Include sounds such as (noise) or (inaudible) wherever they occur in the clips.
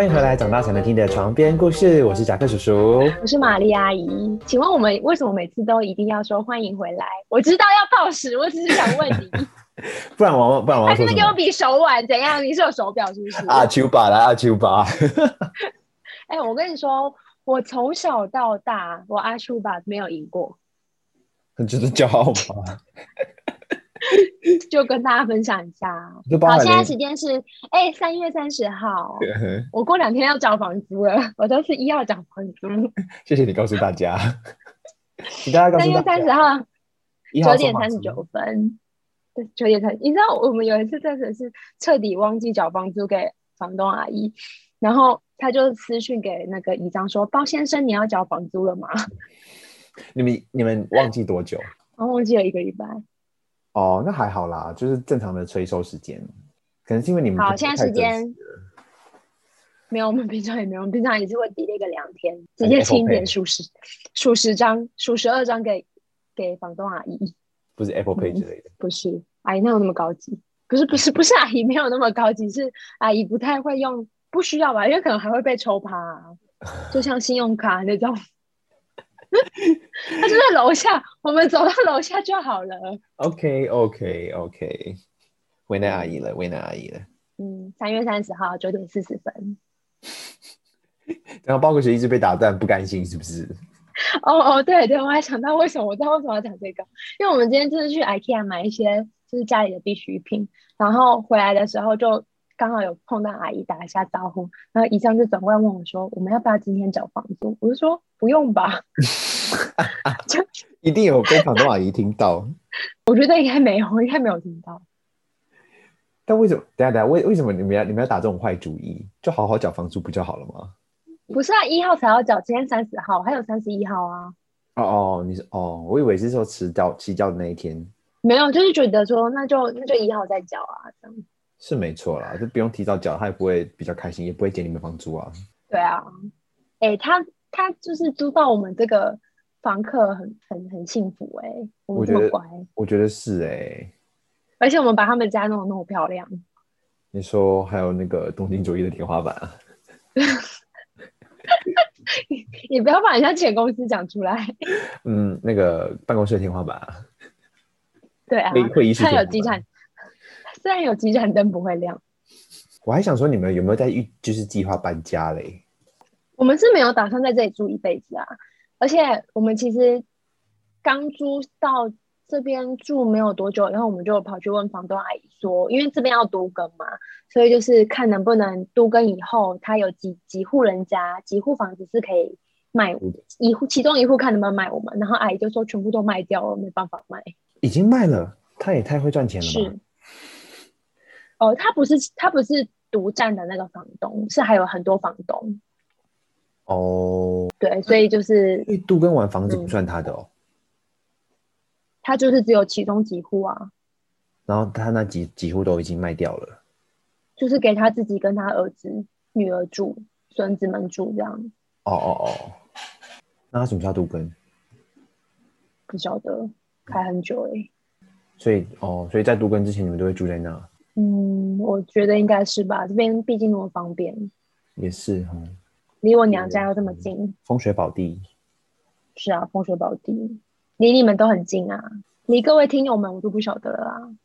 欢迎回来，长大才能听的床边故事。我是贾克叔叔，我是玛丽阿姨。请问我们为什么每次都一定要说欢迎回来？我知道要报时，我只是想问你。(laughs) 不然我不然我要说什么？还是给我比手腕怎样？你是有手表是不是？阿丘巴来阿丘巴。(laughs) 哎、欸，我跟你说，我从小到大，我阿丘巴没有赢过。很值得骄傲吗？(laughs) 就跟大家分享一下。好，现在时间是哎三月三十号。我过两天要交房租了，我都是一号交房租。(laughs) 谢谢你告诉大家。请大家告诉大家。三月三十号九点三十九分。对，九点三。你知道我们有一次真的是彻底忘记缴房租给房东阿姨，然后他就私讯给那个姨丈说：“包先生，你要缴房租了吗？” (laughs) 你们你们忘记多久？我忘记了一个礼拜。哦，那还好啦，就是正常的催收时间，可能是因为你们好，现在时间没有，我们平常也没有，我们平常也是会 delay 个两天，直接清点数十数十张数十二张给给房东阿姨，不是 Apple Pay 之类的，嗯、不是阿姨那有那么高级，不是不是不是阿姨没有那么高级，是阿姨不太会用，不需要吧，因为可能还会被抽趴、啊，就像信用卡那种。他就在楼下，我们走到楼下就好了。OK OK OK，为难阿姨了，为难阿姨了。嗯，三月三十号九点四十分。然后报个学一直被打断，不甘心是不是？哦哦，对对，我还想到为什么，我知道为什么要讲这个，因为我们今天就是去 IKEA 买一些就是家里的必需品，然后回来的时候就。刚好有碰到阿姨打一下招呼，然后姨丈就转过来问我说：“我们要不要今天缴房租？”我就说：“不用吧。(laughs) ” (laughs) 就一定有被房东阿姨听到。(laughs) 我觉得应该没有，应该没有听到。但为什么？等下等下，为为什么你们要你们要打这种坏主意？就好好缴房租不就好了吗？不是啊，一号才要缴，今天三十号，还有三十一号啊。哦哦，你是哦，我以为是说迟交期交的那一天。没有，就是觉得说那就那就一号再缴啊，这样。是没错啦，就不用提早缴，他也不会比较开心，也不会减你们房租啊。对啊，哎、欸，他他就是租到我们这个房客很很很幸福哎、欸，我们这么乖，我觉得是哎、欸，而且我们把他们家弄得那么漂亮。你说还有那个东京主义的天花板啊？(laughs) 你 (laughs) 你不要把人家前公司讲出来。嗯，那个办公室的天花板啊。对啊，会会议室他有地产。虽然有机盏灯不会亮，我还想说你们有没有在预就是计划搬家嘞？我们是没有打算在这里住一辈子啊，而且我们其实刚租到这边住没有多久，然后我们就跑去问房东阿姨说，因为这边要都更嘛，所以就是看能不能都更以后，他有几几户人家几户房子是可以卖一户，其中一户看能不能卖我们，然后阿姨就说全部都卖掉了，没办法卖，已经卖了，他也太会赚钱了吧？是。哦，他不是他不是独占的那个房东，是还有很多房东。哦，对，所以就是，所以都更完房子不算他的哦。他就是只有其中几户啊。然后他那几几户都已经卖掉了，就是给他自己跟他儿子、女儿住，孙子们住这样。哦哦哦，那他什么时候都更？不晓得，开很久哎、欸。所以哦，所以在都更之前，你们都会住在那？嗯，我觉得应该是吧。这边毕竟那么方便，也是哈。离我娘家又这么近，嗯，风水宝地。是啊，风水宝地，离你们都很近啊。离各位听友们，我都不晓得了啊。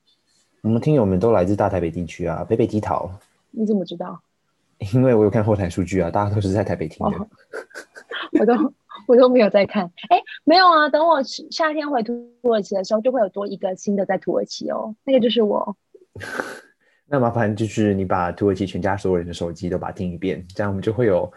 我们听友们都来自大台北地区啊，北北基桃。你怎么知道？(laughs) 因为我有看后台数据啊，大家都是在台北听的。哦、我都我都没有在看。哎，没有啊，等我夏天回土耳其的时候，就会有多一个新的在土耳其哦。那个就是我。(laughs) 那麻烦就是你把土耳其全家所有人的手机都把它听一遍，这样我们就会有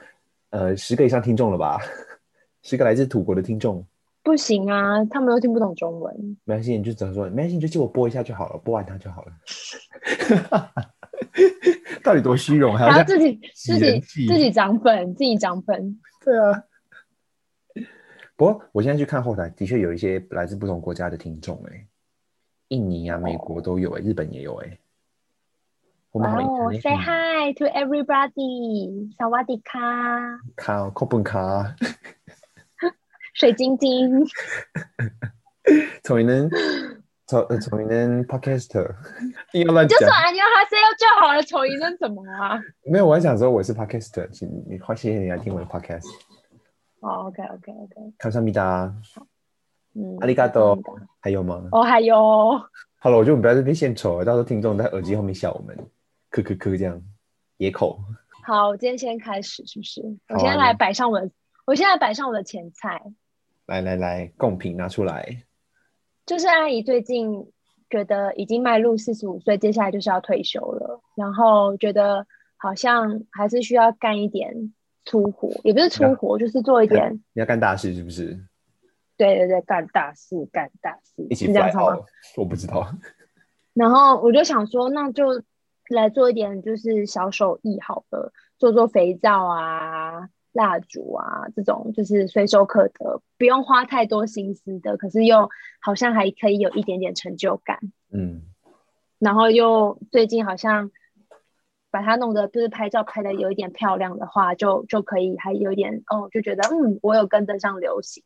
呃十个以上听众了吧？(laughs) 十个来自土国的听众。不行啊，他们都听不懂中文。没关系，你就只能说没关系，你就借我播一下就好了，播完它就好了。(laughs) 到底多虚荣，还要自己自己自己涨粉，自己涨粉。对啊。不过我现在去看后台，的确有一些来自不同国家的听众哎、欸。印尼啊，美国都有哎、欸，日本也有哎、欸。我们好哦，Say hi to everybody，萨瓦迪卡，卡，库本卡，水晶晶。(laughs) Podcaster，(laughs) 硬要乱讲。就说安妞哈 C U 就好了，丑银灯怎么啊？没有，我还想说我是 Podcaster，请你谢谢你来听我的 Podcast。哦，OK OK OK。康桑米达。嗯。阿里嘎多。还有吗？哦，还有。好了，我觉得我们不要在这边献丑了，到时候听众在耳机后面笑我们，咳咳咳这样，野口。好，我今天先开始，是不是？啊、我现在来摆上我的，我现在摆上我的前菜。来来来，贡品拿出来。就是阿姨最近觉得已经迈入四十五岁，接下来就是要退休了，然后觉得好像还是需要干一点粗活，也不是粗活，就是做一点。你要干大事是不是？对对对，干大事，干大事，一起这样吗？我不知道。(laughs) 然后我就想说，那就。来做一点就是小手艺好了，做做肥皂啊、蜡烛啊这种，就是随手可得，不用花太多心思的，可是又好像还可以有一点点成就感。嗯，然后又最近好像把它弄得就是拍照拍的有一点漂亮的话，就就可以还有一点哦，就觉得嗯，我有跟得上流行。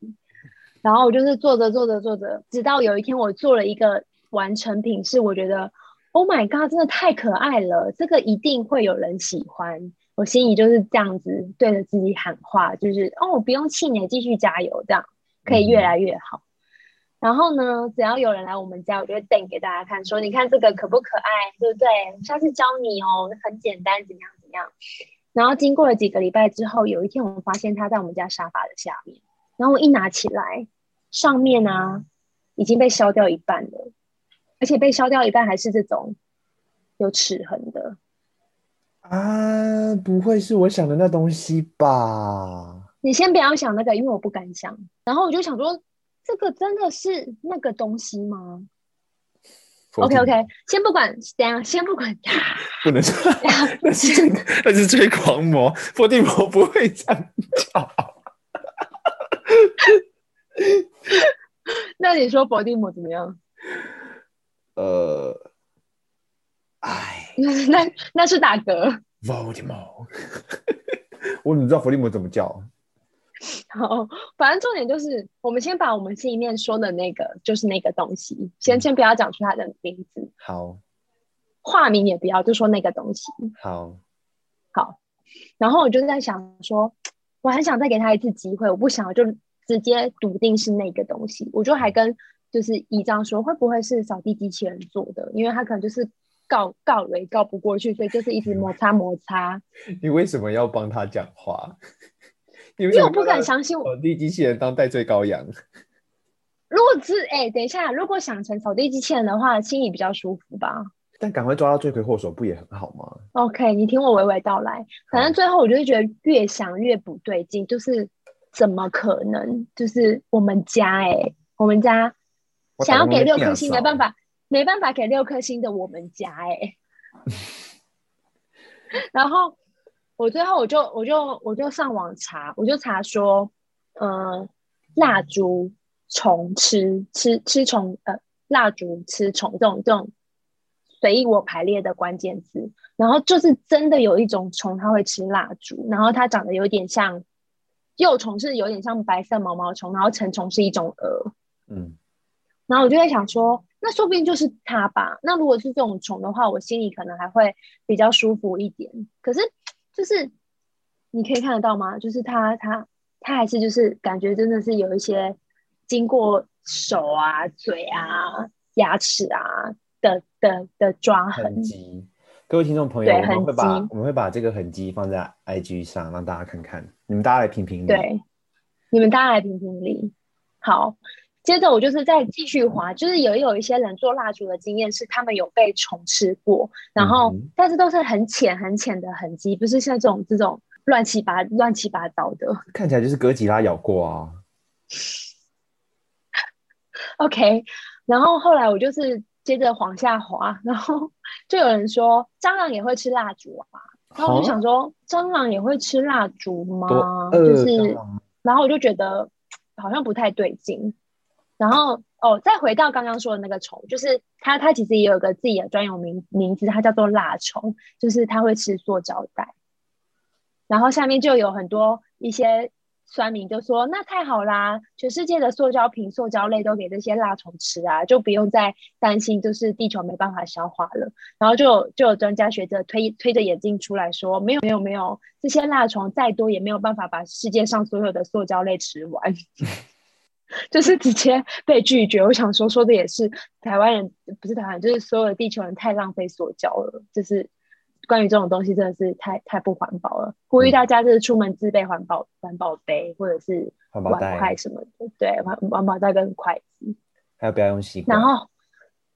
然后我就是做着做着做着，直到有一天我做了一个完成品，是我觉得。Oh my god！真的太可爱了，这个一定会有人喜欢。我心里就是这样子对着自己喊话，就是哦，不用气馁，继续加油，这样可以越来越好。嗯、然后呢，只要有人来我们家，我就会瞪给大家看，说你看这个可不可爱，对不对？下次教你哦，很简单，怎样怎样。然后经过了几个礼拜之后，有一天我们发现它在我们家沙发的下面，然后我一拿起来，上面啊已经被削掉一半了。而且被削掉一半还是这种有齿痕的啊！不会是我想的那东西吧？你先不要想那个，因为我不敢想。然后我就想说，这个真的是那个东西吗？OK OK，先不管，等下先不管，不能说 (laughs) 那是那是吹狂魔，佛地魔不会这样叫。(laughs) 那你说佛地魔怎么样？呃，哎，那那是打嗝。伏地魔，(laughs) 我怎么知道伏地魔怎么叫？(laughs) 好，反正重点就是，我们先把我们心里面说的那个，就是那个东西，先先不要讲出它的名字。好，化名也不要，就说那个东西。好，好。然后我就在想说，我很想再给他一次机会，我不想就直接笃定是那个东西，我就还跟。就是一张说会不会是扫地机器人做的？因为他可能就是告告雷告不过去，所以就是一直摩擦摩擦。(laughs) 你为什么要帮他讲话？因为我不敢相信扫地机器人当代罪羔羊。(laughs) 如果是哎、欸，等一下，如果想成扫地机器人的话，心里比较舒服吧？但赶快抓到罪魁祸首不也很好吗？OK，你听我娓娓道来。反正最后我就是觉得越想越不对劲，就是怎么可能？就是我们家哎、欸，我们家。想要给六颗星，没办法，没办法给六颗星的我们家哎、欸。(laughs) 然后我最后我就我就我就上网查，我就查说，嗯、呃，蜡烛虫吃吃吃虫呃，蜡烛吃虫这种这种随意我排列的关键字，然后就是真的有一种虫它会吃蜡烛，然后它长得有点像幼虫是有点像白色毛毛虫，然后成虫是一种蛾，嗯。然后我就在想说，那说不定就是它吧。那如果是这种虫的话，我心里可能还会比较舒服一点。可是，就是你可以看得到吗？就是它，它，它还是就是感觉真的是有一些经过手啊、嘴啊、牙齿啊的的的抓痕。迹。各位听众朋友，我们会把我们会把这个痕迹放在 IG 上，让大家看看。你们大家来评评理。对，你们大家来评评理。好。接着我就是再继续滑，就是有有一些人做蜡烛的经验是他们有被虫吃过，然后但是都是很浅很浅的痕迹，不是像这种这种乱七八乱七八糟的。看起来就是哥吉拉咬过啊。OK，然后后来我就是接着往下滑，(laughs) 然后就有人说蟑螂也会吃蜡烛啊，然后我就想说蟑螂也会吃蜡烛吗？就是，然后我就觉得好像不太对劲。然后哦，再回到刚刚说的那个虫，就是它，它其实也有个自己的专有名名字，它叫做蜡虫，就是它会吃塑胶袋。然后下面就有很多一些酸民就说：“那太好啦，全世界的塑胶瓶、塑胶类都给这些蜡虫吃啊，就不用再担心就是地球没办法消化了。”然后就就有专家学者推推着眼镜出来说：“没有没有没有，这些蜡虫再多也没有办法把世界上所有的塑胶类吃完。(laughs) ”就是直接被拒绝。我想说说的也是，台湾人不是台湾，就是所有的地球人太浪费塑胶了，就是。关于这种东西真的是太太不环保了，呼吁大家就是出门自备环保环保杯或者是碗筷什么的，对，环环保袋跟筷子，还有不要用吸管。然后，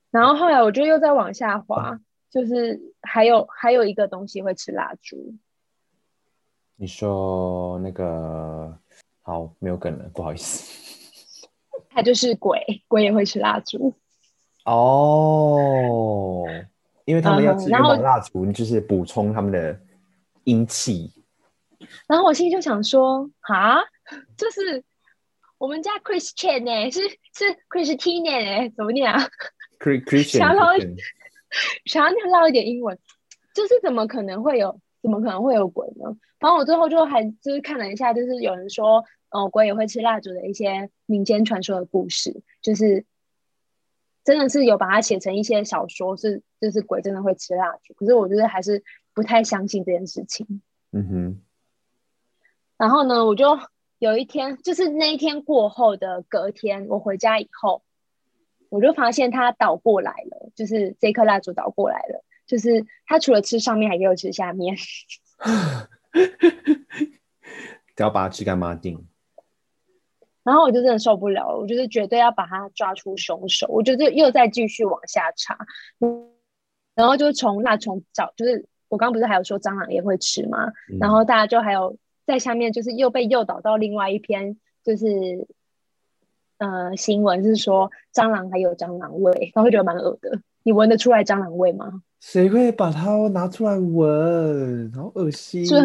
然后后来我就又再往下滑，嗯、(laughs) 就是还有还有一个东西会吃蜡烛。你说那个好没有梗了，不好意思。它就是鬼，鬼也会吃蜡烛。哦。因为他们要吃元宝蜡烛，就是补充他们的阴气。然后我心里就想说，啊，就是我们家 Christian 呢，是是 Christian 哎，怎么念啊？(laughs) Christian。(laughs) 想要唠，想要唠一点英文，就是怎么可能会有，怎么可能会有鬼呢？反正我最后就还就是看了一下，就是有人说，哦，鬼也会吃蜡烛的一些民间传说的故事，就是。真的是有把它写成一些小说，是就是鬼真的会吃蜡烛，可是我觉得还是不太相信这件事情。嗯哼。然后呢，我就有一天，就是那一天过后的隔天，我回家以后，我就发现它倒过来了，就是这颗蜡烛倒过来了，就是它除了吃上面，还给我吃下面。(laughs) 只要把它吃干抹净。然后我就真的受不了了，我就是绝对要把他抓出凶手，我就又再继续往下查，然后就从那从找，就是我刚刚不是还有说蟑螂也会吃吗？嗯、然后大家就还有在下面就是又被诱导到另外一篇，就是呃新闻是说蟑螂还有蟑螂味，然后会觉得蛮恶的，你闻得出来蟑螂味吗？谁会把它拿出来闻？好恶心。是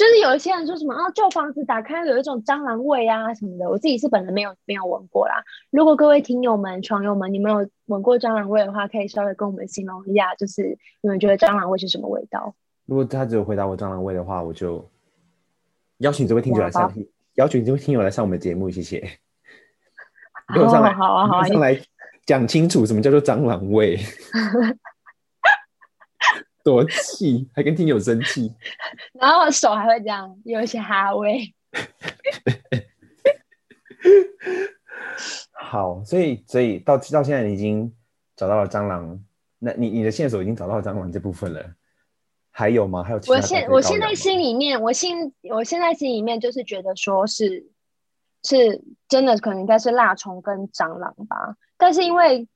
就是有一些人说什么啊，旧房子打开有一种蟑螂味啊什么的，我自己是本人没有没有闻过啦。如果各位听友们、床友们，你们有闻过蟑螂味的话，可以稍微跟我们形容一下，就是你们觉得蟑螂味是什么味道？如果他只有回答我蟑螂味的话，我就邀请这位听友来上，邀请这位听友来上我们的节目，谢谢。(laughs) 好啊好啊好啊，上来讲清楚什么叫做蟑螂味。(laughs) 多气，还跟听友生气，(laughs) 然后我手还会这样，有一些哈味。(laughs) 好，所以所以到到现在你已经找到了蟑螂，那你你的线索已经找到了蟑螂这部分了，还有吗？还有其他？我现我现在心里面，我心我现在心里面就是觉得说是是真的，可能应该是蜡虫跟蟑螂吧。但是因为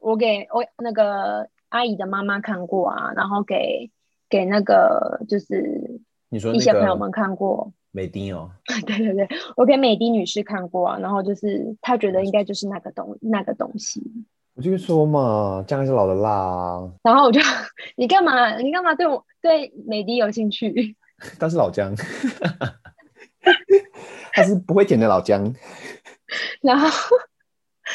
我给我那个。阿姨的妈妈看过啊，然后给给那个就是你说一些朋友们看过美丁哦，(laughs) 对对对，我给美丁女士看过啊，然后就是她觉得应该就是那个东那个东西。我就说嘛，这样是老的辣啊。然后我就 (laughs) 你干嘛？你干嘛对我对美的有兴趣？(laughs) 他是老姜，他是不会甜的老姜。然后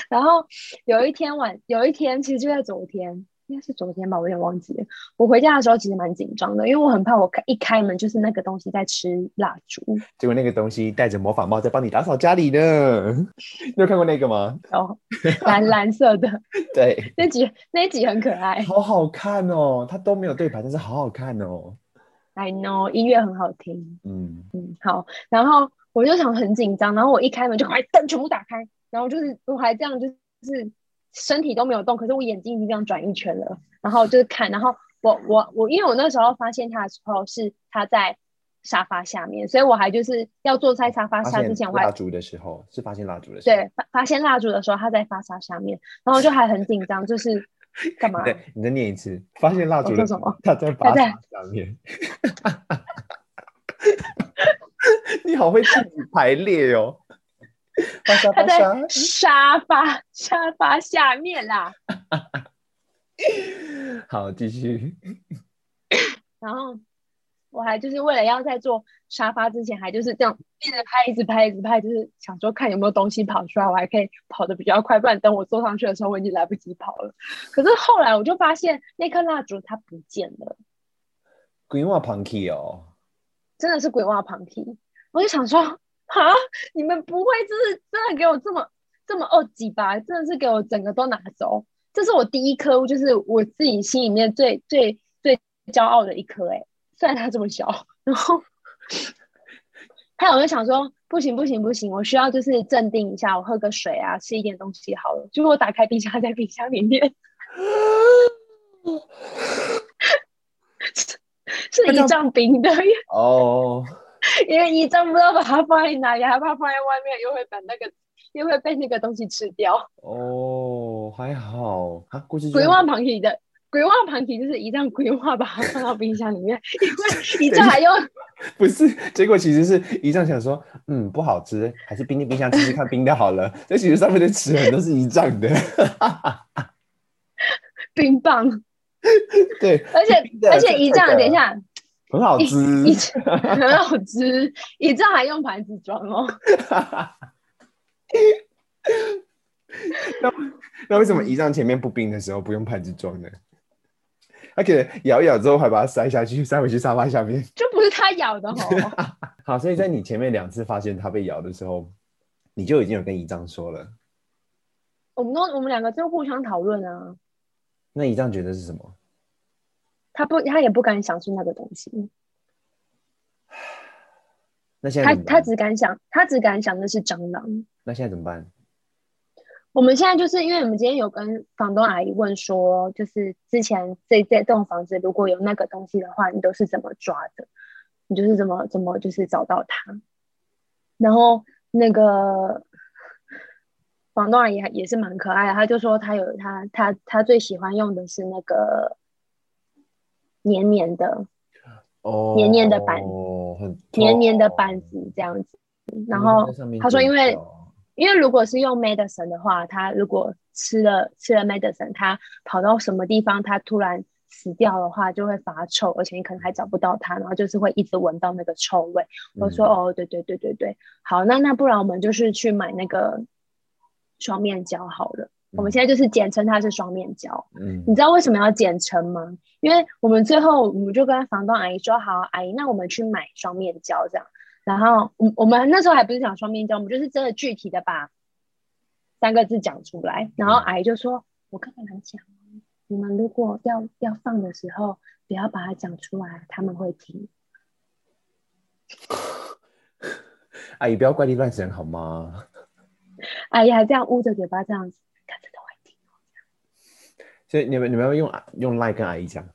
然后有一天晚有一天，其实就在昨天。应该是昨天吧，我有点忘记了。我回家的时候其实蛮紧张的，因为我很怕我开一开门就是那个东西在吃蜡烛。结果那个东西戴着魔法帽在帮你打扫家里呢。(laughs) 你有看过那个吗？哦，蓝蓝色的。(laughs) 对，那集那集很可爱，好好看哦。它都没有对白，但是好好看哦。I know，音乐很好听。嗯嗯，好。然后我就想很紧张，然后我一开门就把灯全部打开，然后就是我还这样就是。身体都没有动，可是我眼睛已经这样转一圈了，然后就是看，然后我我我，因为我那时候发现他的时候是他在沙发下面，所以我还就是要坐在沙发下之前，我还蜡烛的时候是发现蜡烛的时候，对，发发现蜡烛的时候他在沙发下面，然后就还很紧张，就是干嘛？(laughs) 对，你再念一次，发现蜡烛的时候他在沙发下面，(laughs) (laughs) 你好会自己排列哦。(laughs) 他在沙发沙发下面啦。(laughs) 好，继续。(laughs) 然后我还就是为了要在坐沙发之前，还就是这样一直拍，一直拍，一直拍，就是想说看有没有东西跑出来，我还可以跑得比较快，不然等我坐上去的时候，我已经来不及跑了。可是后来我就发现那颗蜡烛它不见了。鬼话旁 key 哦，真的是鬼话旁 key。我就想说。哈，你们不会就是真的给我这么这么二级吧？真的是给我整个都拿走。这是我第一颗，就是我自己心里面最最最骄傲的一颗。哎，虽然它这么小，然后还有我就想说，不行不行不行，我需要就是镇定一下，我喝个水啊，吃一点东西好了。结果我打开冰箱，在冰箱里面 (laughs) 是一丈冰的哦，(laughs) 因为一丈不知道把它放在哪里，害怕放在外面又会把那个。又会被那个东西吃掉哦，还好啊。估计规划旁体的规划旁体就是一张规划把它放到冰箱里面，(laughs) 因为一仗还用 (laughs) 不是，结果其实是一仗想说，嗯，不好吃，还是冰进冰箱吃吃看冰的好了。这其实上面的齿痕都是一丈的，冰棒。对，而且而且一丈，等一下，(laughs) 很好吃，很好吃，一仗还用盘子装哦。(laughs) 那那为什么胰脏前面不冰的时候不用盘子装呢？他可能咬一咬之后还把它塞下去，塞回去沙发下面，(laughs) 就不是他咬的哦。好，所以在你前面两次发现他被咬的时候，你就已经有跟胰脏说了。我们都我们两个就互相讨论啊。那胰脏觉得是什么？他不，他也不敢想出那个东西。(sighs) 那现在他他只敢想，他只敢想的是蟑螂。那现在怎么办？我们现在就是因为我们今天有跟房东阿姨问说，就是之前这这栋房子如果有那个东西的话，你都是怎么抓的？你就是怎么怎么就是找到它？然后那个房东阿姨也是蛮可爱的，他就说她有她她她最喜欢用的是那个黏黏的哦，黏黏的板黏黏的板子这样子。然后他说因为。因为如果是用 medicine 的话，他如果吃了吃了 medicine，他跑到什么地方，他突然死掉的话，就会发臭，而且你可能还找不到他，然后就是会一直闻到那个臭味。嗯、我说哦，对对对对对，好，那那不然我们就是去买那个双面胶好了。嗯、我们现在就是简称它是双面胶。嗯，你知道为什么要简称吗？因为我们最后我们就跟房东阿姨说，好，阿姨，那我们去买双面胶这样。然后，我我们那时候还不是讲双面胶，我们就是真的具体的把三个字讲出来。然后阿姨就说：“我跟你们讲，你们如果要要放的时候，不要把它讲出来，他们会听。(laughs) ”阿姨不要怪力乱神好吗？(laughs) 阿姨还这样捂着嘴巴这样子，他真的会听。所以你们你们要用用赖跟阿姨讲，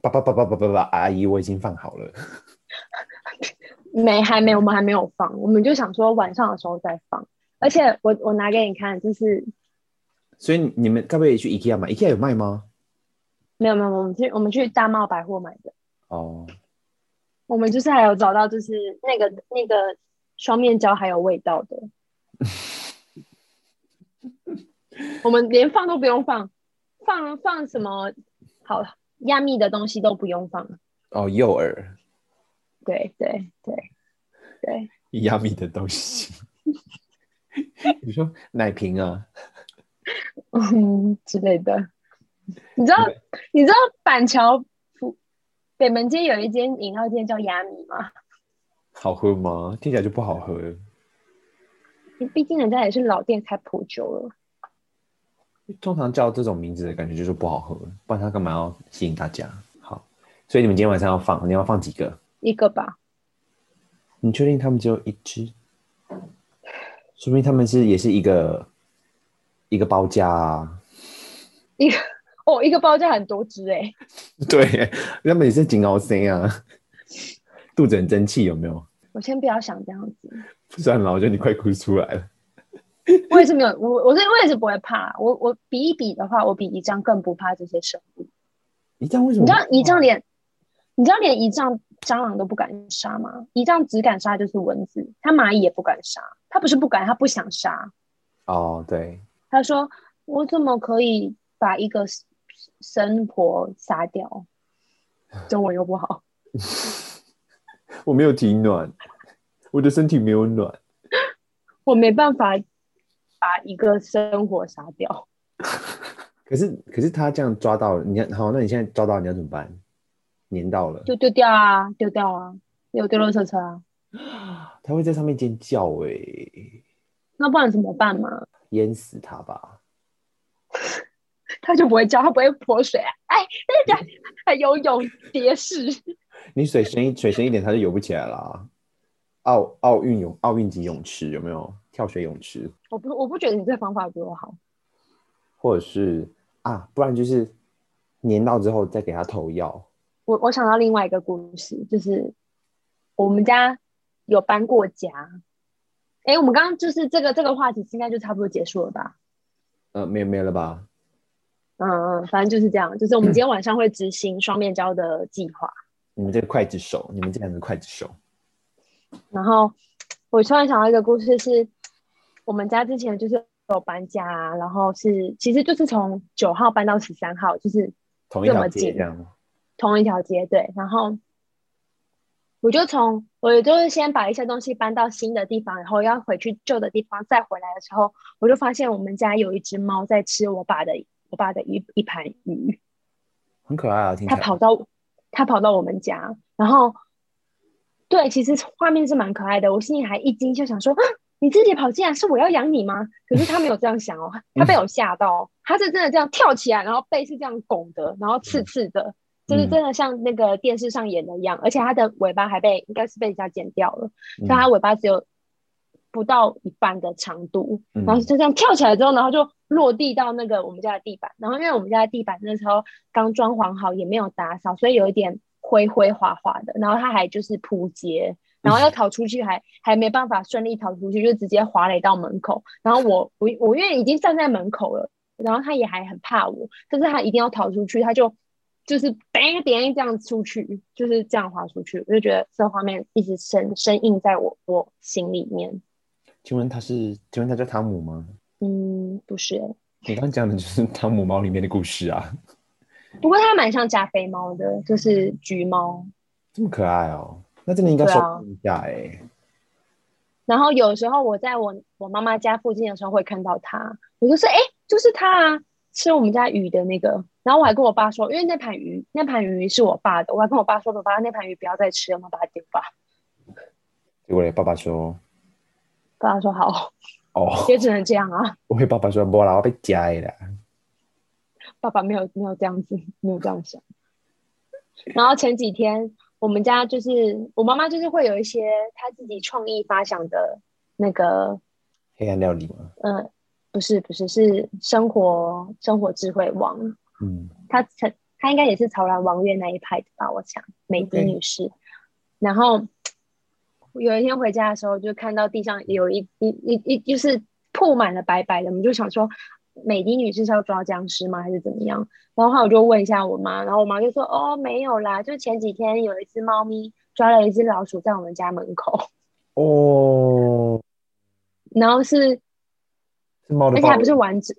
叭叭叭叭叭叭叭，阿姨我已经放好了。没，还没，我们还没有放，我们就想说晚上的时候再放。而且我我拿给你看，就是，所以你们该不会也去 IKEA 买？IKEA 有卖吗？没有没有，我们去我们去大茂百货买的。哦，我们就是还有找到，就是那个那个双面胶还有味道的。(laughs) 我们连放都不用放，放放什么好压密的东西都不用放。哦，诱饵。对对对对，压密的东西，(laughs) 你说奶瓶啊，嗯之类的。你知道你知道板桥北门街有一间饮料店叫压密吗？好喝吗？听起来就不好喝。毕竟人家也是老店，开颇久了。通常叫这种名字的感觉就是不好喝，不然他干嘛要吸引大家？好，所以你们今天晚上要放，你要放几个？一个吧，你确定他们只有一只？说明他们是也是一个一个包夹啊，一个哦，一个包夹很多只哎，(laughs) 对，他们也是金奥森啊，(laughs) 肚子很争气有没有？我先不要想这样子，算了，我觉得你快哭出来了。(laughs) 我也是没有，我我是我也是不会怕，我我比一比的话，我比一仗更不怕这些生物。一仗为什么？你知道一仗连，你知道连一丈。蟑螂都不敢杀吗？一丈只敢杀就是蚊子，他蚂蚁也不敢杀。他不是不敢，他不想杀。哦，对。他说：“我怎么可以把一个生婆杀掉？”中文又不好。(laughs) 我没有体暖，我的身体没有暖。(laughs) 我没办法把一个生活杀掉。(laughs) 可是，可是他这样抓到了，你看，好，那你现在抓到，你要怎么办？粘到了，就丢掉啊，丢掉啊，有丢垃圾车啊。(gasps) 他会在上面尖叫哎。那不然怎么办嘛？淹死他吧。(laughs) 他就不会叫，他不会泼水啊！哎，那个还游泳蝶式。你水深一水深一点，他就游不起来了。奥奥运泳奥运级泳池有没有跳水泳池？我不我不觉得你这个方法比我好。或者是啊，不然就是粘到之后再给他投药。我我想到另外一个故事，就是我们家有搬过家。哎，我们刚刚就是这个这个话题，应该就差不多结束了吧？呃，没有没有了吧？嗯嗯，反正就是这样，就是我们今天晚上会执行双面胶的计划。(clears throat) 你们这个刽子手，你们这样的刽子手。然后我突然想到一个故事是，是我们家之前就是有搬家，然后是其实就是从九号搬到十三号，就是这么近，同一条街这样。同一条街，对。然后我就从我就是先把一些东西搬到新的地方，然后要回去旧的地方，再回来的时候，我就发现我们家有一只猫在吃我爸的我爸的一一盘鱼，很可爱啊！听起来。它跑到它跑到我们家，然后。对，其实画面是蛮可爱的。我心里还一惊，就想说：“你自己跑进来，是我要养你吗？”可是他没有这样想哦，他被我吓到，他是真的这样跳起来，然后背是这样拱的，然后刺刺的，就是真的像那个电视上演的一样。而且他的尾巴还被应该是被人家剪掉了，所以他尾巴只有不到一半的长度，然后就这样跳起来之后，然后就落地到那个我们家的地板。然后因为我们家的地板那时候刚装潢好，也没有打扫，所以有一点。灰灰滑滑的，然后它还就是扑街，然后要逃出去还、嗯、还没办法顺利逃出去，就直接滑垒到门口。然后我我我因为已经站在门口了，然后他也还很怕我，但是他一定要逃出去，他就就是别别这样出去，就是这样滑出去。我就觉得这画面一直深深印在我我心里面。请问他是？请问他叫汤姆吗？嗯，不是。你刚刚讲的就是汤姆猫里面的故事啊。不过它蛮像加菲猫的，就是橘猫，这么可爱哦。那真的应该收一下哎。然后有时候我在我我妈妈家附近的时候会看到它，我就说哎，就是它啊，吃我们家鱼的那个。然后我还跟我爸说，因为那盘鱼那盘鱼是我爸的，我还跟我爸说，爸爸那盘鱼不要再吃了，我们把它丢吧。结果爸爸说，爸爸说好哦，也只能这样啊。我跟爸爸说，不啦，我被夹了。爸爸没有没有这样子，没有这样想。然后前几天我们家就是我妈妈就是会有一些她自己创意发想的那个黑暗料理吗？嗯，不是不是是生活生活智慧王。嗯，她曾她应该也是潮兰王月那一派的吧？我想美迪女士。然后有一天回家的时候，就看到地上有一一一一就是铺满了白白的，我们就想说。美的女士是要抓僵尸吗？还是怎么样？然后我就问一下我妈，然后我妈就说：“哦，没有啦，就前几天有一只猫咪抓了一只老鼠在我们家门口。”哦，然后是，是猫的，而且还不是完整，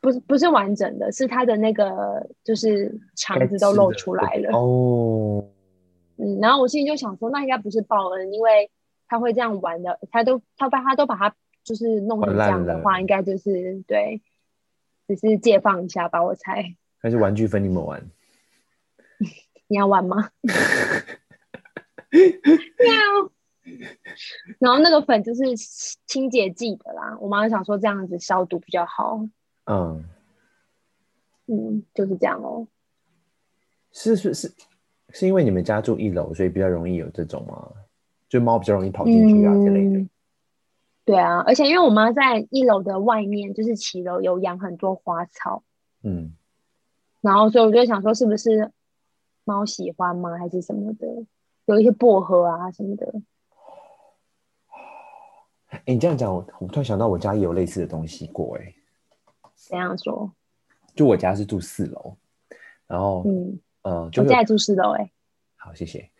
不是不是完整的，是它的那个就是肠子都露出来了。哦，嗯，然后我心里就想说，那应该不是报恩，因为他会这样玩的，他都他把他都把它。就是弄成这样的话，应该就是对，只是借放一下吧，我猜。(laughs) 还是玩具分你们玩？(laughs) 你要玩吗？(laughs) 喵。然后那个粉就是清洁剂的啦，我妈想说这样子消毒比较好。嗯。嗯，就是这样哦。是是是，是因为你们家住一楼，所以比较容易有这种吗？就猫比较容易跑进去啊之类的。嗯对啊，而且因为我妈在一楼的外面，就是骑楼有养很多花草，嗯，然后所以我就想说，是不是猫喜欢吗？还是什么的？有一些薄荷啊什么的。哎，你这样讲，我我突然想到，我家也有类似的东西过，哎，怎样说？就我家是住四楼，然后嗯呃，就我家也住四楼，哎，好，谢谢，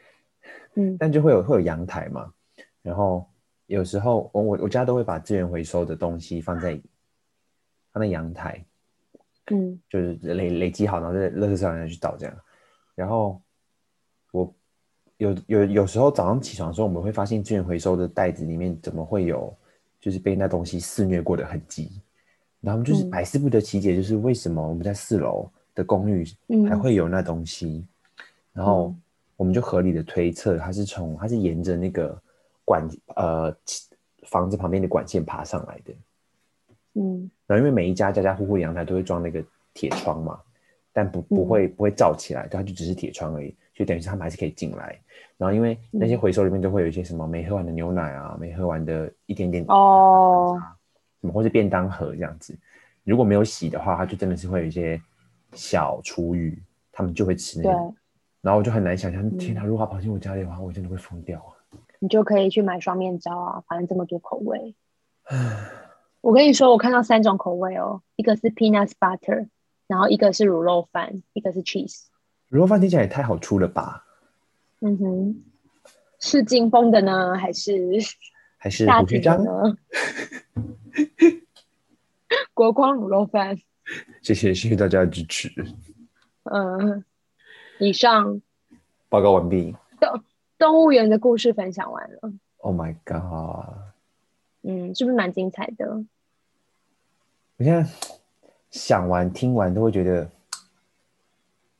嗯，但就会有会有阳台嘛，然后。有时候我我我家都会把资源回收的东西放在放在阳台，嗯，就是累累积好，然后在垃圾上面去倒这样。然后我有有有时候早上起床的时候，我们会发现资源回收的袋子里面怎么会有就是被那东西肆虐过的痕迹。然后就是百思不得其解，就是为什么我们在四楼的公寓还会有那东西。然后我们就合理的推测，它是从它是沿着那个。管呃房子旁边的管线爬上来的。嗯，然后因为每一家家家户户阳台都会装那个铁窗嘛，但不不会不会罩起来，它就只是铁窗而已，就等于是他们还是可以进来。然后因为那些回收里面都会有一些什么没喝完的牛奶啊，没喝完的一点点哦，什么或是便当盒这样子，如果没有洗的话，它就真的是会有一些小厨余，他们就会吃那个。然后我就很难想象，天哪！如果他跑进我家里的话，我真的会疯掉啊！你就可以去买双面胶啊，反正这么多口味。我跟你说，我看到三种口味哦，一个是 peanut butter，然后一个是卤肉饭，一个是 cheese。卤肉饭听起来也太好出了吧？嗯哼，是金峰的呢，还是还是胡学章呢？(laughs) 国光卤肉饭，谢谢谢谢大家的支持。嗯。以上报告完毕。(laughs) 动动物园的故事分享完了。Oh my god！嗯，是不是蛮精彩的？我现在想完听完都会觉得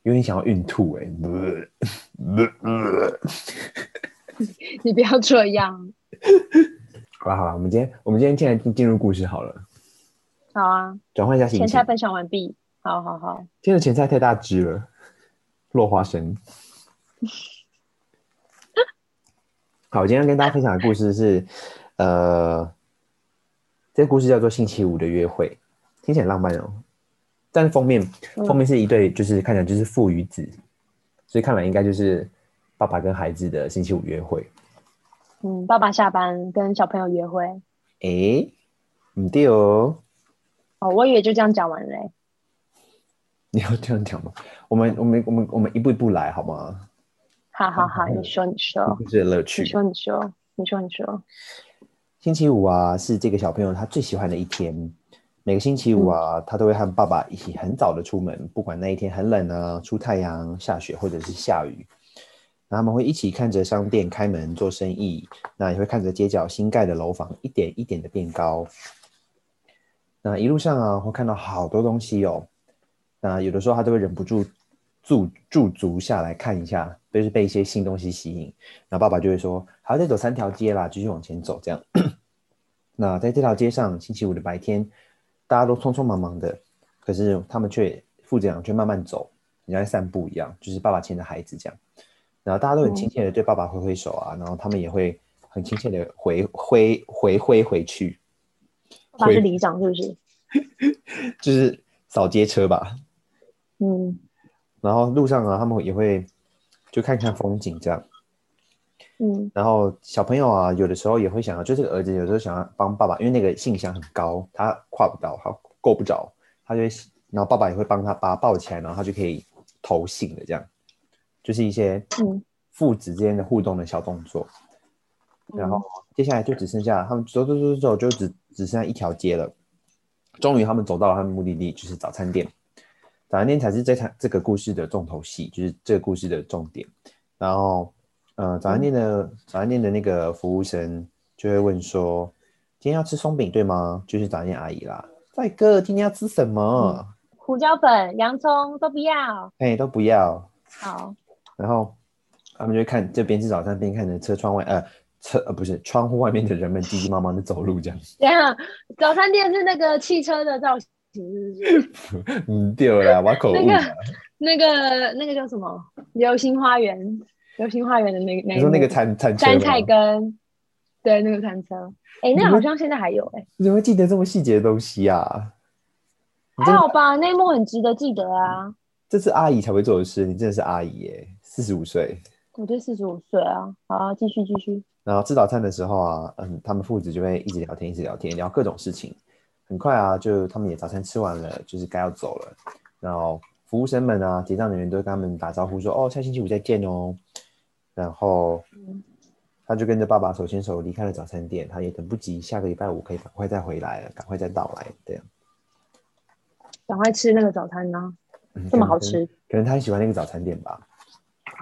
有点想要孕吐哎、欸！(laughs) 你不要这样。好了好了，我们今天我们今天现在进入故事好了。好啊。转换一下心情。前菜分享完毕。好好好。今天的前菜太大只了。落花生。(laughs) 好，我今天跟大家分享的故事是，呃，这个故事叫做《星期五的约会》，听起来很浪漫哦。但是封面封面是一对，就是看起来就是父与子，嗯、所以看来应该就是爸爸跟孩子的星期五约会。嗯，爸爸下班跟小朋友约会。哎、欸，唔对哦。哦，我以为就这样讲完嘞。你要这样讲吗？我们我们我们我们一步一步来好吗？好好好，你说你说，这是乐趣。你说你说，你说你说。星期五啊，是这个小朋友他最喜欢的一天。每个星期五啊，嗯、他都会和爸爸一起很早的出门，不管那一天很冷啊，出太阳、下雪或者是下雨。那他们会一起看着商店开门做生意，那也会看着街角新盖的楼房一点一点的变高。那一路上啊，会看到好多东西哦。那有的时候他都会忍不住驻驻足下来看一下，就是被一些新东西吸引。然后爸爸就会说：“好，再走三条街啦，继续往前走。”这样。(clears throat) 那在这条街上，星期五的白天，大家都匆匆忙忙的，可是他们却父子俩却慢慢走，人家在散步一样，就是爸爸牵着孩子这样。然后大家都很亲切的对爸爸挥挥手啊，然后他们也会很亲切的回挥回挥回去。爸爸是里长是不是？(laughs) 就是扫街车吧。嗯，然后路上啊，他们也会就看看风景这样。嗯，然后小朋友啊，有的时候也会想要，就这个儿子有时候想要帮爸爸，因为那个信箱很高，他跨不到，他够不着，他就会，然后爸爸也会帮他把他抱起来，然后他就可以投信的这样，就是一些父子之间的互动的小动作。嗯、然后接下来就只剩下他们走走走走，就只只剩下一条街了。终于他们走到了他们目的地，就是早餐店。早餐店才是这场这个故事的重头戏，就是这个故事的重点。然后，呃，早餐店的、嗯、早餐店的那个服务生就会问说：“今天要吃松饼对吗？”就是早餐店阿姨啦。帅哥，今天要吃什么？胡椒粉、洋葱都不要。哎，都不要。好。然后他们就会看这边吃早餐边，看着车窗外，呃，车呃不是窗户外面的人们急急忙忙的走路这样。对啊，早餐店是那个汽车的造型。嗯，(laughs) 对了，我口误。那个、那个、那个叫什么？流星花园，流星花园的那个，你说那个餐餐车三菜根，对，那个餐车。哎、欸，那好像现在还有哎、欸。你怎么会记得这么细节的东西啊？还好吧，那一幕很值得记得啊。这是阿姨才会做的事，你真的是阿姨耶，四十五岁。我对四十五岁啊，好啊，继续继续。然后吃早餐的时候啊，嗯，他们父子就会一直聊天，一直聊天，聊各种事情。很快啊，就他们也早餐吃完了，就是该要走了。然后服务生们啊，结账人员都跟他们打招呼说：“哦，下星期五再见哦。”然后他就跟着爸爸手牵手离开了早餐店。他也等不及下个礼拜五可以赶快再回来了，赶快再到来，这样。赶快吃那个早餐呢、嗯？这么好吃？可能他很喜欢那个早餐店吧。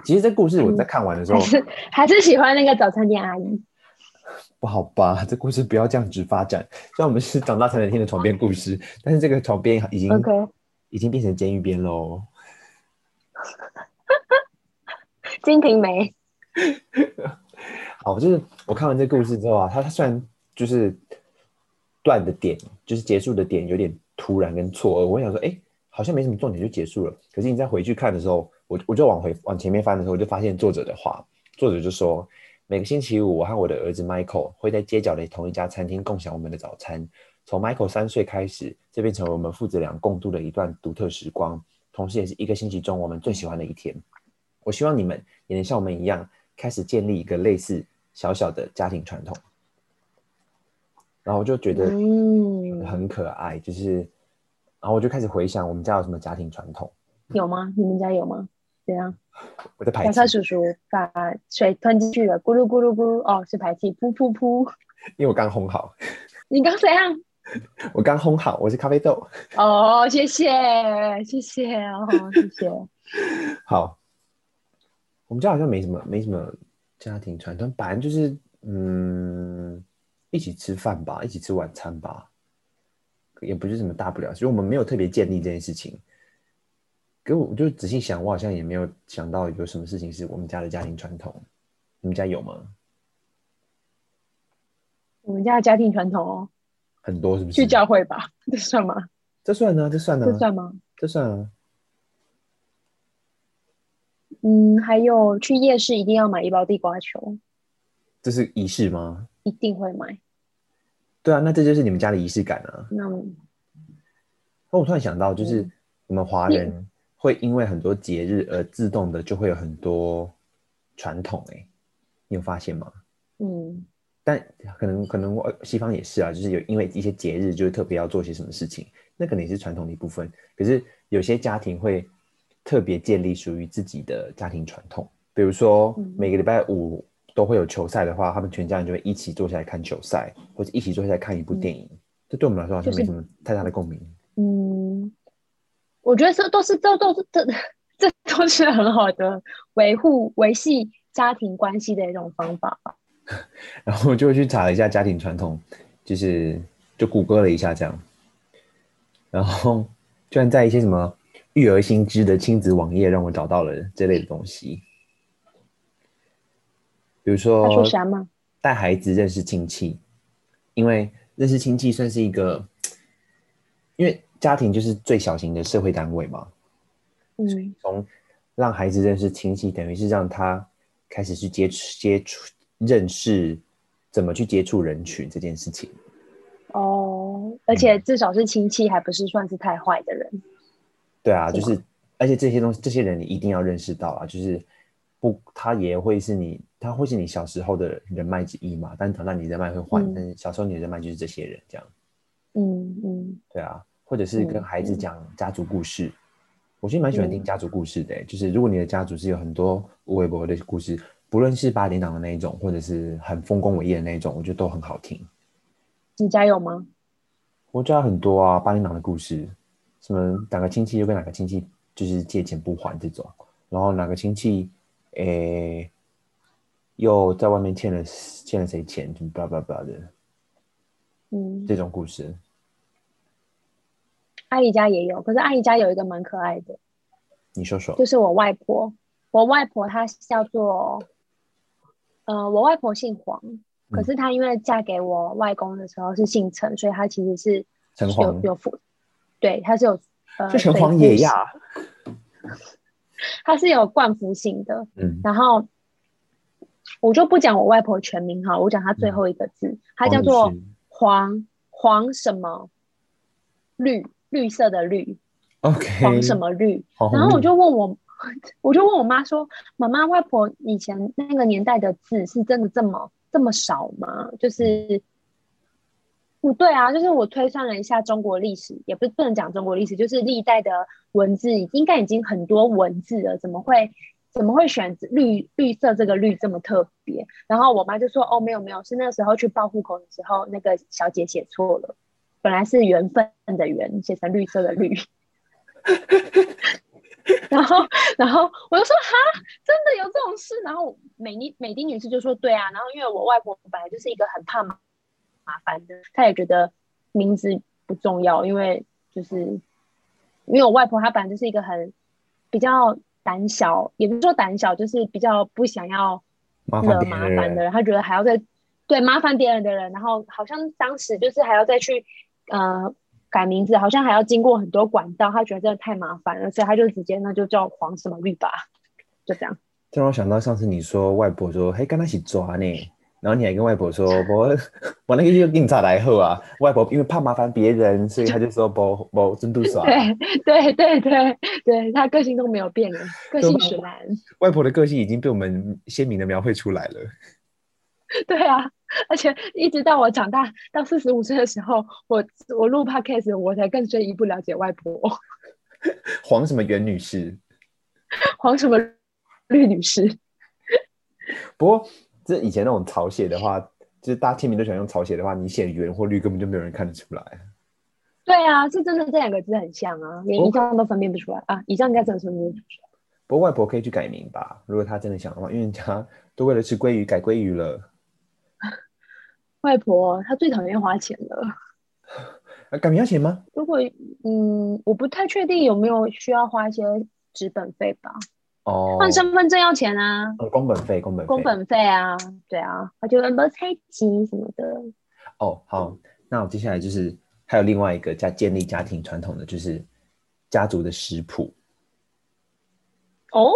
其实这故事我在看完的时候，嗯、还是还是喜欢那个早餐店阿姨。不好吧？(laughs) 这故事不要这样子发展。虽然我们是长大才能听的床边故事，但是这个床边已经.已经变成监狱边喽。(laughs) 金瓶梅。(laughs) 好，就是我看完这故事之后啊，它它虽然就是断的点，就是结束的点有点突然跟错愕，我想说，哎，好像没什么重点就结束了。可是你再回去看的时候，我我就往回往前面翻的时候，我就发现作者的话，作者就说，每个星期五，我和我的儿子 Michael 会在街角的同一家餐厅共享我们的早餐。从 Michael 三岁开始，这变成了我们父子俩共度的一段独特时光，同时也是一个星期中我们最喜欢的一天。我希望你们也能像我们一样，开始建立一个类似小小的家庭传统。然后我就觉得很可爱，嗯、就是，然后我就开始回想我们家有什么家庭传统？有吗？你们家有吗？对啊，我在排气。小蔡叔叔把水吞进去了，咕噜咕噜咕噜，哦，是排气，噗噗噗。因为我刚烘好。你刚怎样？(laughs) 我刚烘好，我是咖啡豆。哦，谢谢，谢谢哦，谢谢。好，我们家好像没什么，没什么家庭传统，反正就是嗯，一起吃饭吧，一起吃晚餐吧，也不是什么大不了，所以我们没有特别建立这件事情。可我就仔细想，我好像也没有想到有什么事情是我们家的家庭传统。你们家有吗？我们家的家庭传统哦。很多是不是？去教会吧，这算吗？这算呢？这算呢？这算吗？这算啊。嗯，还有去夜市一定要买一包地瓜球，这是仪式吗？一定会买。对啊，那这就是你们家的仪式感啊。那，那我突然想到，就是我们华人会因为很多节日而自动的就会有很多传统，哎，你有发现吗？嗯。但可能可能西方也是啊，就是有因为一些节日，就是特别要做些什么事情，那可能也是传统的一部分。可是有些家庭会特别建立属于自己的家庭传统，比如说每个礼拜五都会有球赛的话，他们全家人就会一起坐下来看球赛，或者一起坐下来看一部电影。这对我们来说好像没什么太大的共鸣。嗯，我觉得这都是这都是这这都是很好的维护维系家庭关系的一种方法吧。(laughs) 然后就去查了一下家庭传统，就是就谷歌了一下这样，然后居然在一些什么育儿新知的亲子网页让我找到了这类的东西，比如说，说啥吗？带孩子认识亲戚，因为认识亲戚算是一个，因为家庭就是最小型的社会单位嘛，嗯，从让孩子认识亲戚，等于是让他开始去接触接触。认识怎么去接触人群这件事情哦，而且至少是亲戚，还不是算是太坏的人。对啊，就是，而且这些东西，这些人你一定要认识到啊，就是不，他也会是你，他会是你小时候的人脉之一嘛。但长大你人脉会换，嗯、但是小时候你的人脉就是这些人这样。嗯嗯，对啊，或者是跟孩子讲家族故事，嗯、我其实蛮喜欢听家族故事的、欸。就是如果你的家族是有很多无微博的故事。不论是八点档的那一种，或者是很丰功伟业的那一种，我觉得都很好听。你家有吗？我家很多啊，八点档的故事，什么哪个亲戚又跟哪个亲戚就是借钱不还这种，然后哪个亲戚诶、欸、又在外面欠了欠了谁钱，就巴拉巴拉的，嗯，这种故事。阿姨家也有，可是阿姨家有一个蛮可爱的，你说说，就是我外婆，我外婆她叫做。呃，我外婆姓黄，可是她因为嫁给我外公的时候是姓陈，嗯、所以她其实是有黄。有父，对，她是有呃，是陈黄爷呀，(laughs) 她是有冠夫姓的，嗯，然后我就不讲我外婆全名哈，我讲她最后一个字，她、嗯、叫做黄黄什么？绿绿色的绿，OK，黄什么绿，然后我就问我。(laughs) 我就问我妈说：“妈妈，外婆以前那个年代的字是真的这么这么少吗？”就是不对啊，就是我推算了一下中国历史，也不是不能讲中国历史，就是历代的文字应该已经很多文字了，怎么会怎么会选绿绿色这个绿这么特别？然后我妈就说：“哦，没有没有，是那时候去报户口的时候，那个小姐写错了，本来是缘分的缘，写成绿色的绿。(laughs) ”然后，然后我就说哈，真的有这种事？然后美丽美丁女士就说对啊。然后因为我外婆本来就是一个很怕麻麻烦的，她也觉得名字不重要，因为就是因为我外婆她本来就是一个很比较胆小，也不是说胆小，就是比较不想要惹麻烦的人，她觉得还要再对麻烦别人的人，然后好像当时就是还要再去呃改名字，好像还要经过很多管道，他觉得真的太麻烦了，所以他就直接那就叫黄什么绿吧，就这样。这让我想到上次你说外婆说，嘿，跟他一起抓呢。然后你还跟外婆说，我我那个就警察来后啊，外婆因为怕麻烦别人，所以他就说不不真度耍。对对对对对，他个性都没有变的，个性使然。外婆的个性已经被我们鲜明的描绘出来了。(laughs) 对啊，而且一直到我长大到四十五岁的时候，我我录 podcast，我才更深一步了解外婆。(laughs) 黄什么袁女士？(laughs) 黄什么绿女士？不过。这以前那种草写的话，就是大家签名都喜欢用草写的话，你写圆或绿根本就没有人看得出来。对啊，是真的，这两个字很像啊，连以上都分辨不出来啊。以上应该真的分辨不出来。不过外婆可以去改名吧，如果她真的想的话，因为人家都为了吃鲑鱼改鲑鱼了。外婆她最讨厌花钱了。啊，(laughs) 改名要钱吗？如果嗯，我不太确定有没有需要花一些纸本费吧。哦，换身份证要钱啊！工本费，工本费，工本费啊，对啊，他就很多猜忌什么的。哦，好，那我接下来就是还有另外一个家建立家庭传统的，就是家族的食谱。哦，